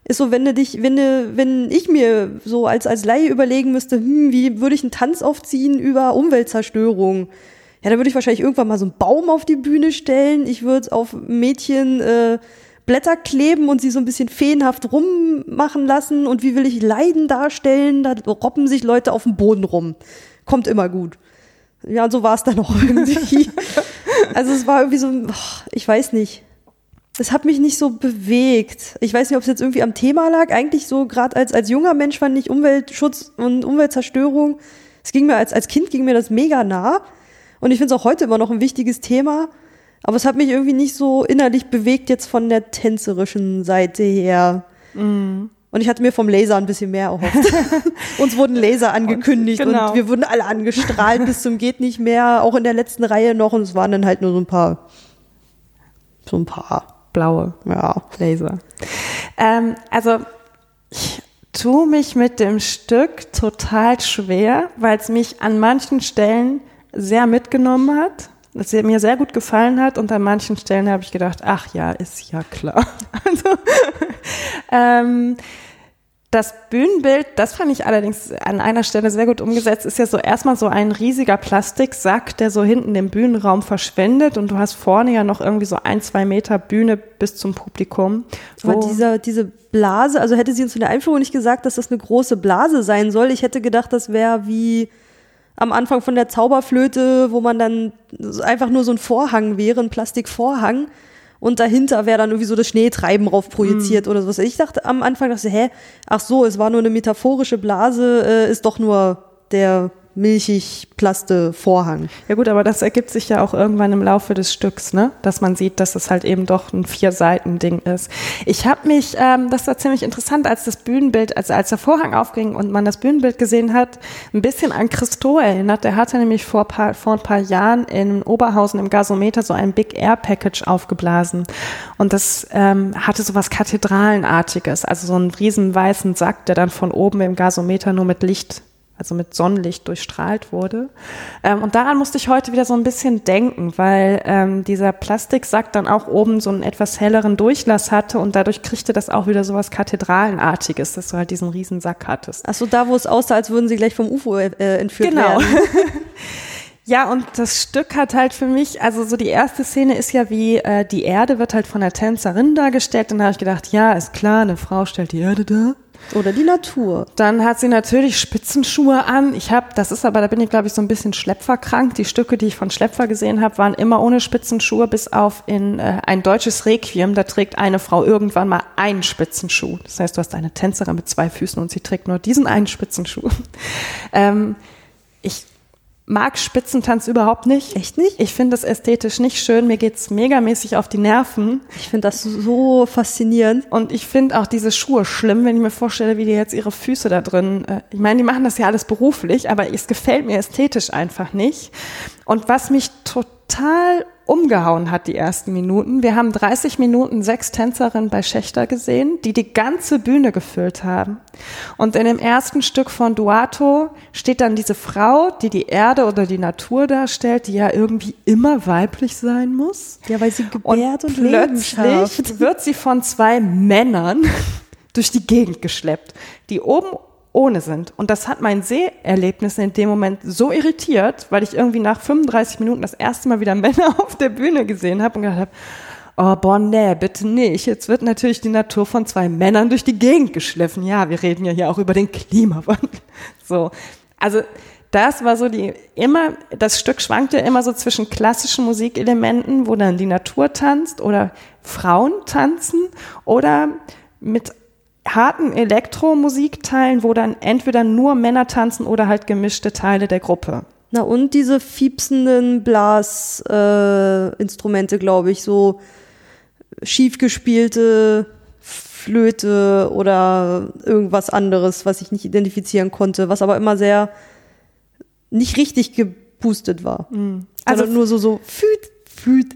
Ist so, wenn du dich, wenn du, wenn ich mir so als, als Laie überlegen müsste, hm, wie würde ich einen Tanz aufziehen über Umweltzerstörung? Ja, dann würde ich wahrscheinlich irgendwann mal so einen Baum auf die Bühne stellen. Ich würde auf Mädchen äh, Blätter kleben und sie so ein bisschen feenhaft rummachen lassen. Und wie will ich Leiden darstellen? Da robben sich Leute auf dem Boden rum. Kommt immer gut. Ja, und so war es dann auch irgendwie. Also es war irgendwie so, ich weiß nicht. Es hat mich nicht so bewegt. Ich weiß nicht, ob es jetzt irgendwie am Thema lag. Eigentlich so, gerade als, als junger Mensch fand ich Umweltschutz und Umweltzerstörung. Es ging mir als, als Kind ging mir das mega nah. Und ich finde es auch heute immer noch ein wichtiges Thema. Aber es hat mich irgendwie nicht so innerlich bewegt, jetzt von der tänzerischen Seite her. Mm. Und ich hatte mir vom Laser ein bisschen mehr erhofft. Uns wurden Laser angekündigt und, genau. und wir wurden alle angestrahlt bis zum geht nicht mehr, auch in der letzten Reihe noch. Und es waren dann halt nur so ein paar, so ein paar blaue ja. Laser. Ähm, also ich tue mich mit dem Stück total schwer, weil es mich an manchen Stellen sehr mitgenommen hat, dass er mir sehr gut gefallen hat und an manchen Stellen habe ich gedacht, ach ja, ist ja klar. Also, ähm, das Bühnenbild, das fand ich allerdings an einer Stelle sehr gut umgesetzt, ist ja so erstmal so ein riesiger Plastiksack, der so hinten im Bühnenraum verschwindet und du hast vorne ja noch irgendwie so ein, zwei Meter Bühne bis zum Publikum. Aber dieser, diese Blase, also hätte sie uns in der Einführung nicht gesagt, dass das eine große Blase sein soll. Ich hätte gedacht, das wäre wie am Anfang von der Zauberflöte, wo man dann einfach nur so ein Vorhang wäre, ein Plastikvorhang. Und dahinter wäre dann irgendwie so das Schneetreiben drauf projiziert mm. oder sowas. Ich dachte am Anfang, dachte, hä, ach so, es war nur eine metaphorische Blase, äh, ist doch nur der milchig plaste Vorhang. Ja gut, aber das ergibt sich ja auch irgendwann im Laufe des Stücks, ne? dass man sieht, dass es halt eben doch ein Vier-Seiten-Ding ist. Ich habe mich, ähm, das war ziemlich interessant, als das Bühnenbild, also als der Vorhang aufging und man das Bühnenbild gesehen hat, ein bisschen an Christo erinnert. Der hatte nämlich vor, paar, vor ein paar Jahren in Oberhausen im Gasometer so ein Big Air Package aufgeblasen und das ähm, hatte so was Kathedralenartiges, also so einen riesen weißen Sack, der dann von oben im Gasometer nur mit Licht also mit Sonnenlicht durchstrahlt wurde. Ähm, und daran musste ich heute wieder so ein bisschen denken, weil ähm, dieser Plastiksack dann auch oben so einen etwas helleren Durchlass hatte und dadurch kriegte das auch wieder so was Kathedralenartiges, dass du halt diesen riesen Sack hattest. Achso, da wo es aussah, als würden sie gleich vom UFO äh, entführt genau. werden. Ja, und das Stück hat halt für mich, also so die erste Szene ist ja wie, äh, die Erde wird halt von der Tänzerin dargestellt. Und da habe ich gedacht, ja, ist klar, eine Frau stellt die Erde dar. Oder die Natur. Dann hat sie natürlich Spitzenschuhe an. Ich habe, das ist aber, da bin ich glaube ich so ein bisschen Schlepferkrank. Die Stücke, die ich von Schlepfer gesehen habe, waren immer ohne Spitzenschuhe, bis auf in äh, ein deutsches Requiem. Da trägt eine Frau irgendwann mal einen Spitzenschuh. Das heißt, du hast eine Tänzerin mit zwei Füßen und sie trägt nur diesen einen Spitzenschuh. ähm, ich mag Spitzentanz überhaupt nicht. Echt nicht? Ich finde es ästhetisch nicht schön. Mir geht's megamäßig auf die Nerven. Ich finde das so faszinierend. Und ich finde auch diese Schuhe schlimm, wenn ich mir vorstelle, wie die jetzt ihre Füße da drin. Äh, ich meine, die machen das ja alles beruflich, aber es gefällt mir ästhetisch einfach nicht. Und was mich total umgehauen hat, die ersten Minuten. Wir haben 30 Minuten sechs Tänzerinnen bei Schächter gesehen, die die ganze Bühne gefüllt haben. Und in dem ersten Stück von Duato steht dann diese Frau, die die Erde oder die Natur darstellt, die ja irgendwie immer weiblich sein muss. Ja, weil sie gebärt und, und plötzlich wird sie von zwei Männern durch die Gegend geschleppt, die oben ohne sind. Und das hat mein Seherlebnis in dem Moment so irritiert, weil ich irgendwie nach 35 Minuten das erste Mal wieder Männer auf der Bühne gesehen habe und gedacht habe, oh, boah, nee, bitte nicht. Jetzt wird natürlich die Natur von zwei Männern durch die Gegend geschliffen. Ja, wir reden ja hier auch über den Klimawandel. So. Also, das war so die immer, das Stück schwankte immer so zwischen klassischen Musikelementen, wo dann die Natur tanzt oder Frauen tanzen oder mit harten Elektromusikteilen, wo dann entweder nur Männer tanzen oder halt gemischte Teile der Gruppe. Na und diese fiepsenden Blasinstrumente, äh, glaube ich, so schief gespielte Flöte oder irgendwas anderes, was ich nicht identifizieren konnte, was aber immer sehr nicht richtig gepustet war. Mhm. Also nur so so füt, füt,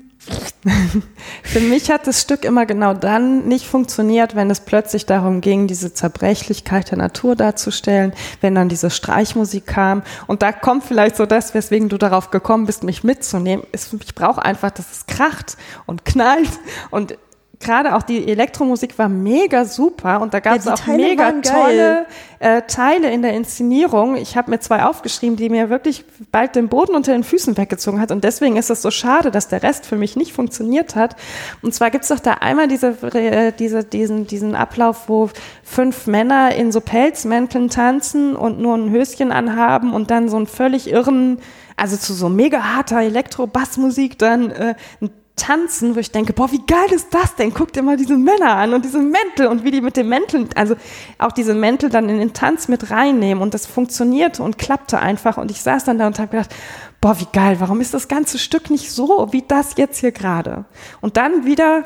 Für mich hat das Stück immer genau dann nicht funktioniert, wenn es plötzlich darum ging, diese Zerbrechlichkeit der Natur darzustellen, wenn dann diese Streichmusik kam. Und da kommt vielleicht so das, weswegen du darauf gekommen bist, mich mitzunehmen. Ich brauche einfach, dass es kracht und knallt und gerade auch die Elektromusik war mega super und da gab es ja, auch Teile mega tolle äh, Teile in der Inszenierung. Ich habe mir zwei aufgeschrieben, die mir wirklich bald den Boden unter den Füßen weggezogen hat und deswegen ist es so schade, dass der Rest für mich nicht funktioniert hat. Und zwar gibt es doch da einmal diese, äh, diese, diesen, diesen Ablauf, wo fünf Männer in so Pelzmänteln tanzen und nur ein Höschen anhaben und dann so einen völlig irren also zu so mega harter Elektro-Bassmusik dann äh, ein tanzen, wo ich denke, boah, wie geil ist das denn? Guck dir mal diese Männer an und diese Mäntel und wie die mit den Mänteln, also auch diese Mäntel dann in den Tanz mit reinnehmen und das funktionierte und klappte einfach und ich saß dann da und habe gedacht, boah, wie geil, warum ist das ganze Stück nicht so wie das jetzt hier gerade? Und dann wieder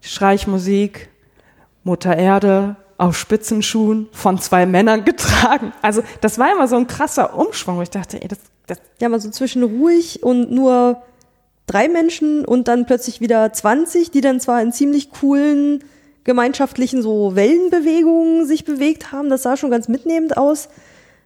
Streichmusik, Mutter Erde, auf Spitzenschuhen von zwei Männern getragen. Also das war immer so ein krasser Umschwung, wo ich dachte, ey, das, das ja, mal so zwischen ruhig und nur drei Menschen und dann plötzlich wieder 20, die dann zwar in ziemlich coolen gemeinschaftlichen so Wellenbewegungen sich bewegt haben. Das sah schon ganz mitnehmend aus.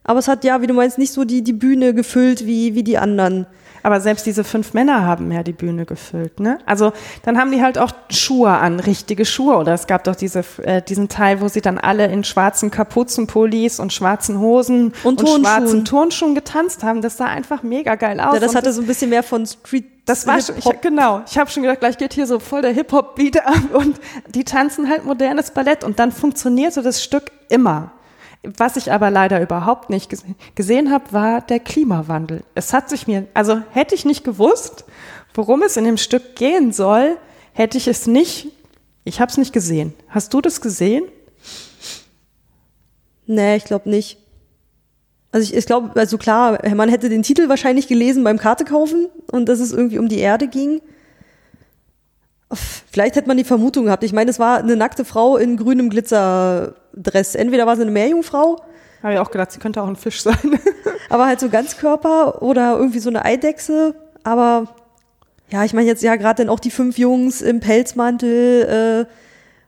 Aber es hat ja, wie du meinst, nicht so die, die Bühne gefüllt wie, wie die anderen. Aber selbst diese fünf Männer haben ja die Bühne gefüllt, ne? Also dann haben die halt auch Schuhe an, richtige Schuhe. Oder es gab doch diese, äh, diesen Teil, wo sie dann alle in schwarzen Kapuzenpullis und schwarzen Hosen und, und schwarzen Turnschuhen getanzt haben. Das sah einfach mega geil aus. Ja, das hatte so ein bisschen mehr von Street das war schon, ich, genau. Ich habe schon gedacht, gleich geht hier so voll der Hip-Hop-Beat ab und die tanzen halt modernes Ballett und dann funktionierte das Stück immer. Was ich aber leider überhaupt nicht gesehen habe, war der Klimawandel. Es hat sich mir, also hätte ich nicht gewusst, worum es in dem Stück gehen soll, hätte ich es nicht, ich habe es nicht gesehen. Hast du das gesehen? Nee, ich glaube nicht. Also ich, ich glaube, also klar, man hätte den Titel wahrscheinlich gelesen beim Karte kaufen und dass es irgendwie um die Erde ging. Vielleicht hätte man die Vermutung gehabt. Ich meine, es war eine nackte Frau in grünem Glitzerdress. Entweder war sie eine Meerjungfrau. Habe ich auch gedacht, sie könnte auch ein Fisch sein. aber halt so Ganzkörper oder irgendwie so eine Eidechse. Aber ja, ich meine jetzt ja gerade dann auch die fünf Jungs im Pelzmantel äh,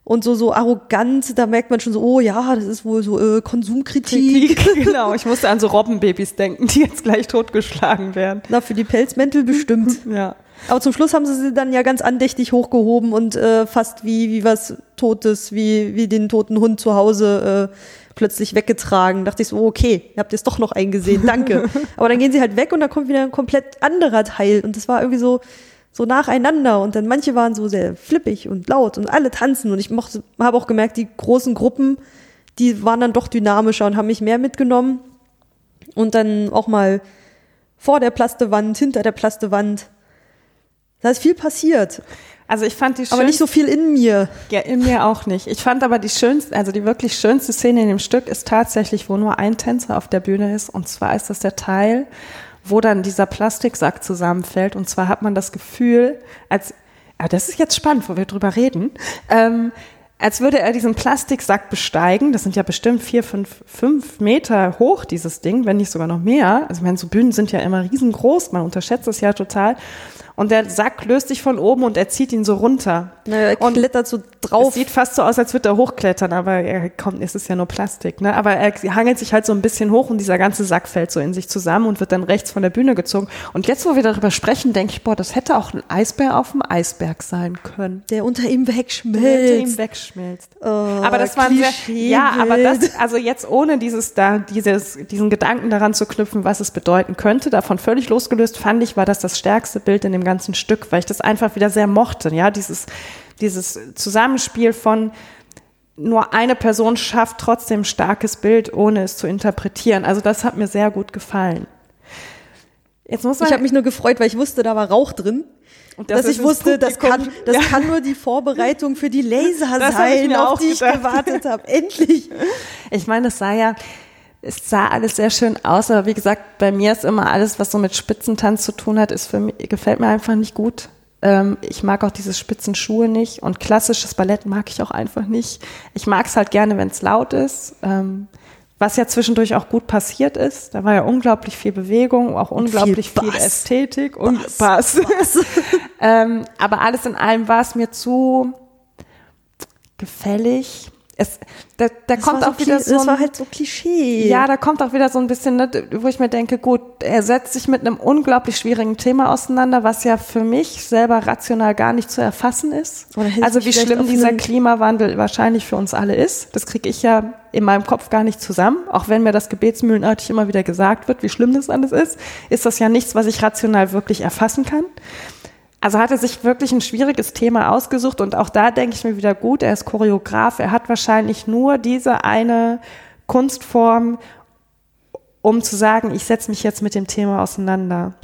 und so so arrogant. Da merkt man schon so, oh ja, das ist wohl so äh, Konsumkritik. Kritik, genau, ich musste an so Robbenbabys denken, die jetzt gleich totgeschlagen werden. Na, für die Pelzmäntel bestimmt. ja. Aber zum Schluss haben sie sie dann ja ganz andächtig hochgehoben und äh, fast wie, wie was Totes, wie, wie den toten Hund zu Hause äh, plötzlich weggetragen. Dachte ich so, okay, ihr habt jetzt doch noch eingesehen, danke. Aber dann gehen sie halt weg und da kommt wieder ein komplett anderer Teil. Und das war irgendwie so, so nacheinander. Und dann manche waren so sehr flippig und laut und alle tanzen. Und ich mochte, habe auch gemerkt, die großen Gruppen, die waren dann doch dynamischer und haben mich mehr mitgenommen. Und dann auch mal vor der Plastewand, hinter der Plastewand. Da ist viel passiert. Also ich fand die Aber nicht so viel in mir. Ja, in mir auch nicht. Ich fand aber die schönste, also die wirklich schönste Szene in dem Stück ist tatsächlich, wo nur ein Tänzer auf der Bühne ist. Und zwar ist das der Teil, wo dann dieser Plastiksack zusammenfällt. Und zwar hat man das Gefühl, als, ja, das ist jetzt spannend, wo wir drüber reden, ähm, als würde er diesen Plastiksack besteigen. Das sind ja bestimmt vier, fünf, fünf Meter hoch, dieses Ding, wenn nicht sogar noch mehr. Also, ich meine, so Bühnen sind ja immer riesengroß, man unterschätzt das ja total und der Sack löst sich von oben und er zieht ihn so runter. Na, er und klettert so drauf. Es sieht fast so aus, als würde er hochklettern, aber er kommt, es ist ja nur Plastik, ne? Aber er hangelt sich halt so ein bisschen hoch und dieser ganze Sack fällt so in sich zusammen und wird dann rechts von der Bühne gezogen. Und jetzt, wo wir darüber sprechen, denke ich, boah, das hätte auch ein Eisbär auf dem Eisberg sein können. Der unter ihm wegschmilzt. Der unter ihm wegschmilzt. Oh, aber das war ja, aber das, also jetzt ohne dieses da, dieses, diesen Gedanken daran zu knüpfen, was es bedeuten könnte, davon völlig losgelöst, fand ich, war das das stärkste Bild in dem ganzen Stück, weil ich das einfach wieder sehr mochte, ja, dieses, dieses Zusammenspiel von nur eine Person schafft trotzdem starkes Bild, ohne es zu interpretieren. Also das hat mir sehr gut gefallen. Jetzt muss man ich habe mich nur gefreut, weil ich wusste, da war Rauch drin. Und das dass ich wusste, das kann, das ja. kann nur die Vorbereitung für die Laser das sein, auf die ich gewartet habe. Endlich. Ich meine, es sah ja, es sah alles sehr schön aus, aber wie gesagt, bei mir ist immer alles, was so mit Spitzentanz zu tun hat, ist für mich, gefällt mir einfach nicht gut. Ähm, ich mag auch diese spitzen Schuhe nicht und klassisches Ballett mag ich auch einfach nicht. Ich mag es halt gerne, wenn es laut ist. Ähm, was ja zwischendurch auch gut passiert ist. Da war ja unglaublich viel Bewegung, auch unglaublich viel, viel Ästhetik und Bass. Bass. ähm, aber alles in allem war es mir zu gefällig es, da, da kommt auch wieder so. Das war halt so Klischee. Ja, da kommt auch wieder so ein bisschen, ne, wo ich mir denke, gut, er setzt sich mit einem unglaublich schwierigen Thema auseinander, was ja für mich selber rational gar nicht zu erfassen ist. Also wie schlimm dieser Klimawandel wahrscheinlich für uns alle ist. Das kriege ich ja in meinem Kopf gar nicht zusammen. Auch wenn mir das gebetsmühlenartig immer wieder gesagt wird, wie schlimm das alles ist, ist das ja nichts, was ich rational wirklich erfassen kann. Also hat er sich wirklich ein schwieriges Thema ausgesucht und auch da denke ich mir wieder gut, er ist Choreograf, er hat wahrscheinlich nur diese eine Kunstform, um zu sagen, ich setze mich jetzt mit dem Thema auseinander.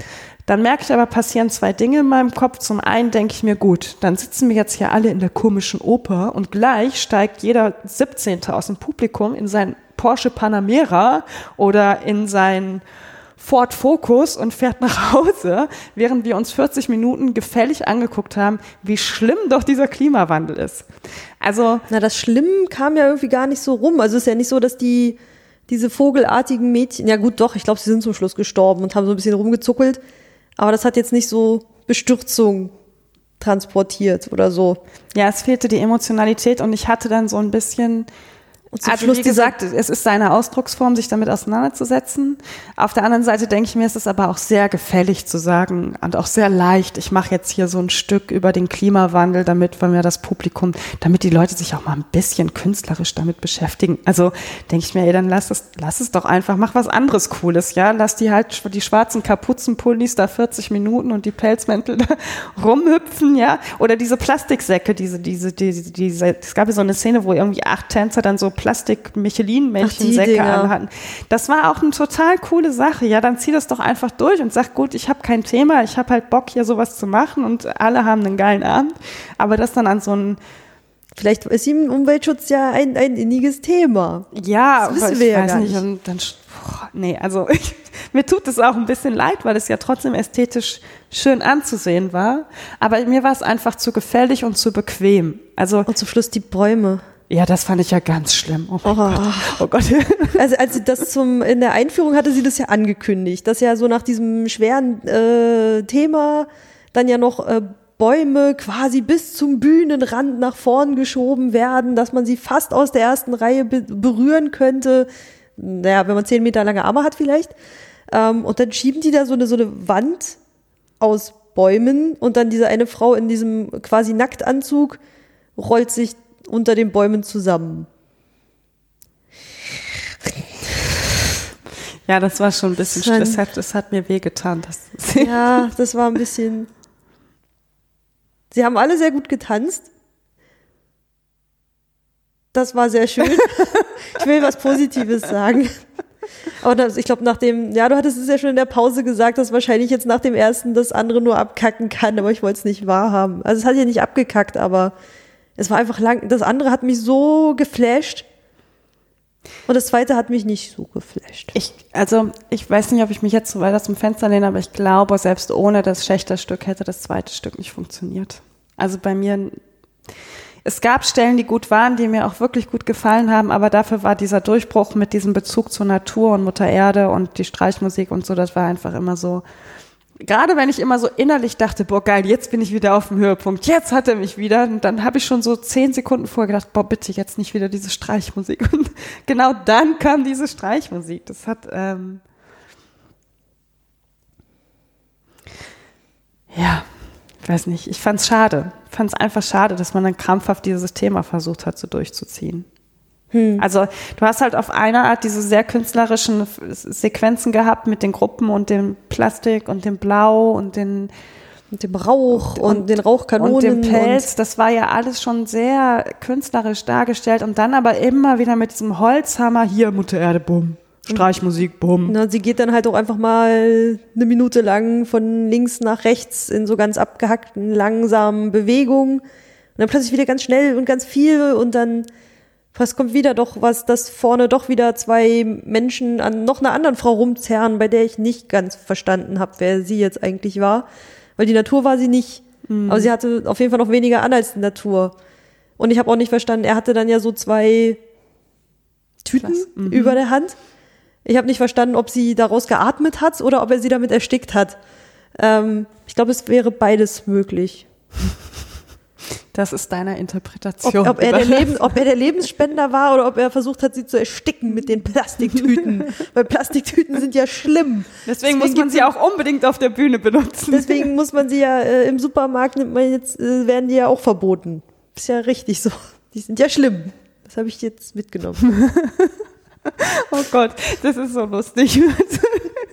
Dann merke ich aber, passieren zwei Dinge in meinem Kopf. Zum einen denke ich mir, gut, dann sitzen wir jetzt hier alle in der komischen Oper und gleich steigt jeder 17. aus dem Publikum in sein Porsche Panamera oder in sein Ford Focus und fährt nach Hause, während wir uns 40 Minuten gefällig angeguckt haben, wie schlimm doch dieser Klimawandel ist. Also. Na, das Schlimm kam ja irgendwie gar nicht so rum. Also es ist ja nicht so, dass die, diese vogelartigen Mädchen, ja gut, doch, ich glaube, sie sind zum Schluss gestorben und haben so ein bisschen rumgezuckelt. Aber das hat jetzt nicht so Bestürzung transportiert oder so. Ja, es fehlte die Emotionalität und ich hatte dann so ein bisschen und zum also Schluss wie gesagt, es ist seine Ausdrucksform, sich damit auseinanderzusetzen. Auf der anderen Seite denke ich mir, ist es aber auch sehr gefällig zu sagen und auch sehr leicht. Ich mache jetzt hier so ein Stück über den Klimawandel, damit weil mir das Publikum, damit die Leute sich auch mal ein bisschen künstlerisch damit beschäftigen. Also denke ich mir, ey, dann lass es, lass es doch einfach, mach was anderes Cooles, ja. Lass die halt die schwarzen Kapuzenpullis da 40 Minuten und die Pelzmäntel da rumhüpfen, ja. Oder diese Plastiksäcke, diese, diese, diese, diese, es gab ja so eine Szene, wo irgendwie acht Tänzer dann so Plastik-Michelin-Männchensäcke anhatten. Das war auch eine total coole Sache. Ja, dann zieh das doch einfach durch und sag, gut, ich habe kein Thema, ich habe halt Bock, hier sowas zu machen und alle haben einen geilen Abend. Aber das dann an so ein Vielleicht ist ihm Umweltschutz ja ein, ein inniges Thema. Ja, das wissen wir ja gar nicht. Und dann, boah, nee, also ich, mir tut es auch ein bisschen leid, weil es ja trotzdem ästhetisch schön anzusehen war. Aber mir war es einfach zu gefällig und zu bequem. Also und zum Schluss die Bäume. Ja, das fand ich ja ganz schlimm. Oh, oh. Gott. oh Gott. Also als sie das zum in der Einführung hatte sie das ja angekündigt, dass ja so nach diesem schweren äh, Thema dann ja noch äh, Bäume quasi bis zum Bühnenrand nach vorn geschoben werden, dass man sie fast aus der ersten Reihe be berühren könnte. Naja, wenn man zehn Meter lange Arme hat vielleicht. Ähm, und dann schieben die da so eine, so eine Wand aus Bäumen und dann diese eine Frau in diesem quasi Nacktanzug rollt sich unter den Bäumen zusammen. Ja, das war schon ein bisschen Stress. Das hat, das hat mir wehgetan. Das ja, das war ein bisschen. Sie haben alle sehr gut getanzt. Das war sehr schön. ich will was Positives sagen. Aber ich glaube, nach dem, ja, du hattest es ja schon in der Pause gesagt, dass wahrscheinlich jetzt nach dem ersten das andere nur abkacken kann, aber ich wollte es nicht wahrhaben. Also es hat ja nicht abgekackt, aber es war einfach lang. Das andere hat mich so geflasht. Und das zweite hat mich nicht so geflasht. Ich, also, ich weiß nicht, ob ich mich jetzt so weit aus dem Fenster lehne, aber ich glaube, selbst ohne das Schächterstück hätte das zweite Stück nicht funktioniert. Also bei mir, es gab Stellen, die gut waren, die mir auch wirklich gut gefallen haben, aber dafür war dieser Durchbruch mit diesem Bezug zur Natur und Mutter Erde und die Streichmusik und so, das war einfach immer so. Gerade wenn ich immer so innerlich dachte, boah geil, jetzt bin ich wieder auf dem Höhepunkt, jetzt hat er mich wieder, und dann habe ich schon so zehn Sekunden vorher gedacht, boah bitte jetzt nicht wieder diese Streichmusik. Und genau dann kam diese Streichmusik. Das hat ähm ja ich weiß nicht, ich fand es schade. Ich fand es einfach schade, dass man dann krampfhaft dieses Thema versucht hat, so durchzuziehen. Hm. Also du hast halt auf einer Art diese sehr künstlerischen Sequenzen gehabt mit den Gruppen und dem Plastik und dem Blau und den und dem Rauch und, und den Rauchkanonen und dem Pelz. Und das war ja alles schon sehr künstlerisch dargestellt und dann aber immer wieder mit diesem Holzhammer hier Mutter Erde, bumm. Streichmusik, bumm. Na, sie geht dann halt auch einfach mal eine Minute lang von links nach rechts in so ganz abgehackten, langsamen Bewegungen. Und dann plötzlich wieder ganz schnell und ganz viel und dann fast kommt wieder doch was, dass vorne doch wieder zwei Menschen an noch einer anderen Frau rumzerren, bei der ich nicht ganz verstanden habe, wer sie jetzt eigentlich war. Weil die Natur war sie nicht. Mhm. Aber sie hatte auf jeden Fall noch weniger an als die Natur. Und ich habe auch nicht verstanden, er hatte dann ja so zwei Tüten mhm. über der Hand. Ich habe nicht verstanden, ob sie daraus geatmet hat oder ob er sie damit erstickt hat. Ähm, ich glaube, es wäre beides möglich. Das ist deine Interpretation. Ob, ob, er Leben, ob, er der Lebensspender war oder ob er versucht hat, sie zu ersticken mit den Plastiktüten. Weil Plastiktüten sind ja schlimm. Deswegen, deswegen muss man sie auch unbedingt auf der Bühne benutzen. Deswegen muss man sie ja äh, im Supermarkt nimmt man jetzt äh, werden die ja auch verboten. Ist ja richtig so. Die sind ja schlimm. Das habe ich jetzt mitgenommen. Oh Gott, das ist so lustig.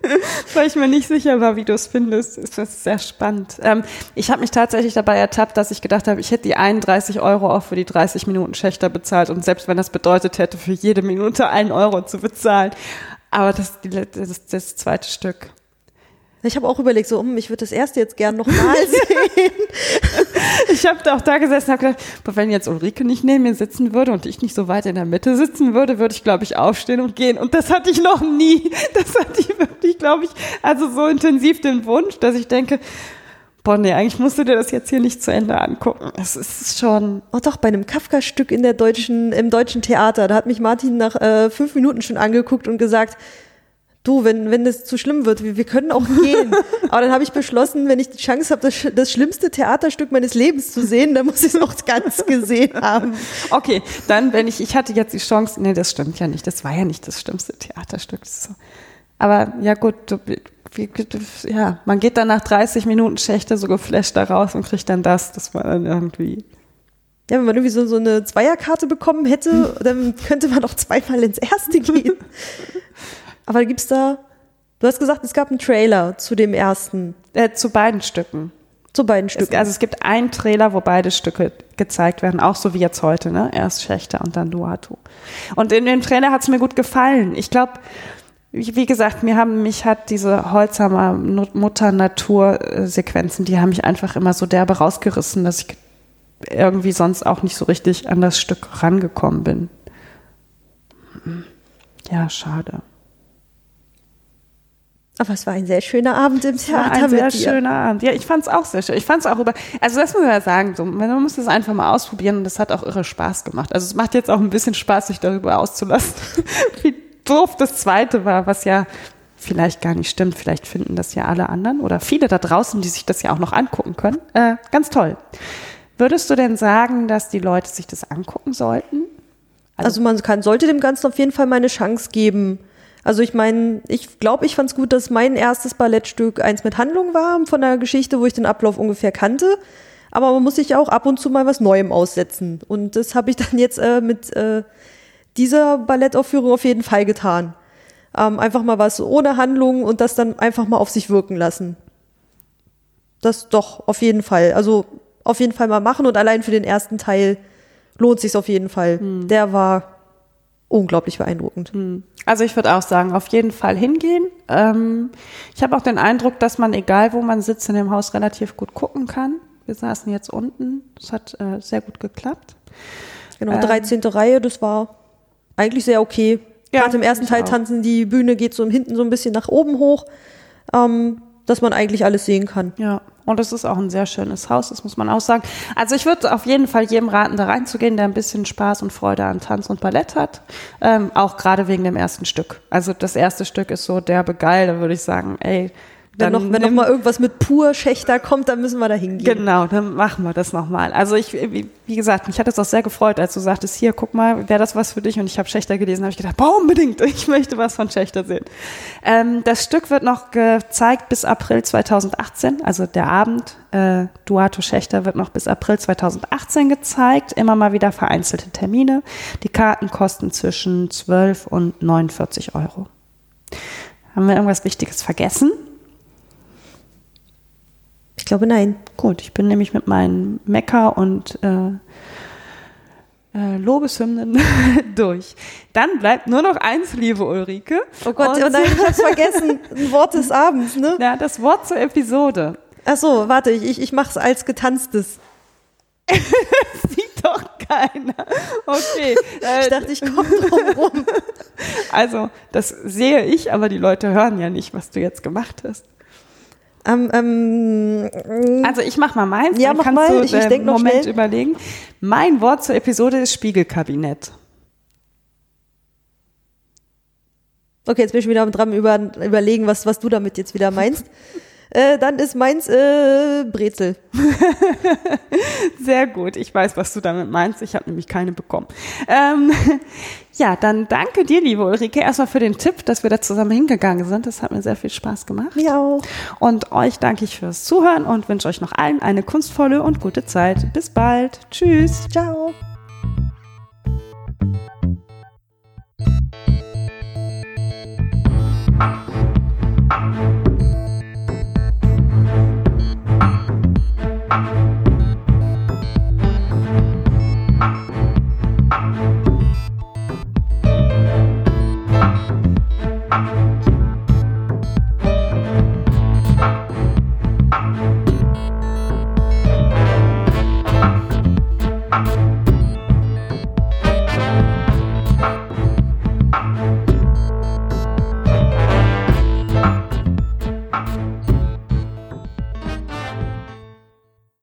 Weil ich mir nicht sicher war, wie du es findest. Es ist sehr spannend. Ähm, ich habe mich tatsächlich dabei ertappt, dass ich gedacht habe, ich hätte die 31 Euro auch für die 30 Minuten Schächter bezahlt. Und selbst wenn das bedeutet hätte, für jede Minute einen Euro zu bezahlen. Aber das, das, das zweite Stück ich habe auch überlegt, so, um, ich würde das erste jetzt gern nochmal sehen. Ich habe da auch da gesessen und habe gedacht, wenn jetzt Ulrike nicht neben mir sitzen würde und ich nicht so weit in der Mitte sitzen würde, würde ich, glaube ich, aufstehen und gehen. Und das hatte ich noch nie. Das hatte ich wirklich, glaube ich, also so intensiv den Wunsch, dass ich denke, boah, nee, eigentlich musst du dir das jetzt hier nicht zu Ende angucken. Es ist schon. Oh doch, bei einem Kafka-Stück in der deutschen, im deutschen Theater, da hat mich Martin nach äh, fünf Minuten schon angeguckt und gesagt, du, wenn, wenn das zu schlimm wird, wir, wir können auch gehen. Aber dann habe ich beschlossen, wenn ich die Chance habe, das, das schlimmste Theaterstück meines Lebens zu sehen, dann muss ich es auch ganz gesehen haben. Okay, dann, wenn ich, ich hatte jetzt die Chance, nee, das stimmt ja nicht, das war ja nicht das schlimmste Theaterstück. So. Aber ja gut, du, ja, man geht dann nach 30 Minuten Schächte so geflasht da raus und kriegt dann das. Das war dann irgendwie. Ja, wenn man irgendwie so, so eine Zweierkarte bekommen hätte, dann könnte man auch zweimal ins erste gehen. Aber gibt's da, du hast gesagt, es gab einen Trailer zu dem ersten. Äh, zu beiden Stücken. Zu beiden Stücken. Es, also es gibt einen Trailer, wo beide Stücke gezeigt werden, auch so wie jetzt heute, ne? Erst Schächter und dann Duatu. Und in dem Trailer hat's mir gut gefallen. Ich glaube, wie gesagt, mir haben mich hat diese Holzhammer Mutter Natur Sequenzen, die haben mich einfach immer so derbe rausgerissen, dass ich irgendwie sonst auch nicht so richtig an das Stück rangekommen bin. Ja, schade. Aber es war ein sehr schöner Abend im Theater. Ein sehr schöner Abend. Ja, ich fand es auch sehr schön. Ich fand es auch über, also das muss man ja sagen, so, man muss das einfach mal ausprobieren und das hat auch irre Spaß gemacht. Also es macht jetzt auch ein bisschen Spaß, sich darüber auszulassen, wie doof das zweite war, was ja vielleicht gar nicht stimmt. Vielleicht finden das ja alle anderen oder viele da draußen, die sich das ja auch noch angucken können. Äh, ganz toll. Würdest du denn sagen, dass die Leute sich das angucken sollten? Also, also man kann, sollte dem Ganzen auf jeden Fall mal eine Chance geben also ich meine, ich glaube, ich fand es gut, dass mein erstes Ballettstück eins mit Handlung war, von der Geschichte, wo ich den Ablauf ungefähr kannte. Aber man muss sich ja auch ab und zu mal was Neuem aussetzen. Und das habe ich dann jetzt äh, mit äh, dieser Ballettaufführung auf jeden Fall getan. Ähm, einfach mal was ohne Handlung und das dann einfach mal auf sich wirken lassen. Das doch, auf jeden Fall. Also auf jeden Fall mal machen und allein für den ersten Teil lohnt sich auf jeden Fall. Hm. Der war unglaublich beeindruckend. Also ich würde auch sagen, auf jeden Fall hingehen. Ähm, ich habe auch den Eindruck, dass man, egal wo man sitzt in dem Haus, relativ gut gucken kann. Wir saßen jetzt unten. Es hat äh, sehr gut geklappt. Genau, Ähm. 13. Reihe, das war eigentlich sehr okay. Ja, Gerade im ersten Teil auch. tanzen die Bühne geht so hinten so ein bisschen nach oben hoch, ähm, dass man eigentlich alles sehen kann. Ja, und es ist auch ein sehr schönes Haus, das muss man auch sagen. Also ich würde auf jeden Fall jedem raten, da reinzugehen, der ein bisschen Spaß und Freude an Tanz und Ballett hat. Ähm, auch gerade wegen dem ersten Stück. Also das erste Stück ist so derbe geil, da würde ich sagen, ey, Wenn noch, wenn noch mal irgendwas mit pur Schächter kommt, dann müssen wir da hingehen. Genau, dann machen wir das nochmal. Also ich, wie, wie gesagt, mich hat es auch sehr gefreut, als du sagtest, hier, guck mal, wäre das was für dich? Und ich habe Schächter gelesen, habe ich gedacht, boah, unbedingt, ich möchte was von Schächter sehen. Ähm, das Stück wird noch gezeigt bis April 2018, also der Abend äh, Duato Schächter wird noch bis April 2018 gezeigt, immer mal wieder vereinzelte Termine. Die Karten kosten zwischen 12 und 49 Euro. Haben wir irgendwas Wichtiges vergessen? Ich glaube, nein. Gut, ich bin nämlich mit meinen Mecker und äh, äh, Lobeshymnen durch. Dann bleibt nur noch eins, liebe Ulrike. Oh Gott, Und- oh nein, ich hab's vergessen. Ein Wort des Abends, ne? Ja, das Wort zur Episode. Ach so, warte, ich, ich, ich mach's als getanztes. Sieht doch keiner. Okay. Ich Äh, dachte, ich komme drum rum. also, das sehe ich, aber die Leute hören ja nicht, was du jetzt gemacht hast. Ähm, ähm, Also ich mach mal meins. Ja, mach kannst mal. du Ich- ich denk noch Moment schnell. überlegen. Mein Wort zur Episode ist Spiegelkabinett. okay, jetzt bin ich wieder dran über, überlegen, was, was du damit jetzt wieder meinst. Äh, dann ist meins äh, Brezel. Sehr gut. Ich weiß, was du damit meinst. Ich habe nämlich keine bekommen. Ähm, ja, dann danke dir, liebe Ulrike, erstmal für den Tipp, dass wir da zusammen hingegangen sind. Das hat mir sehr viel Spaß gemacht. Ja. Und euch danke ich fürs Zuhören und wünsche euch noch allen eine kunstvolle und gute Zeit. Bis bald. Tschüss. Ciao.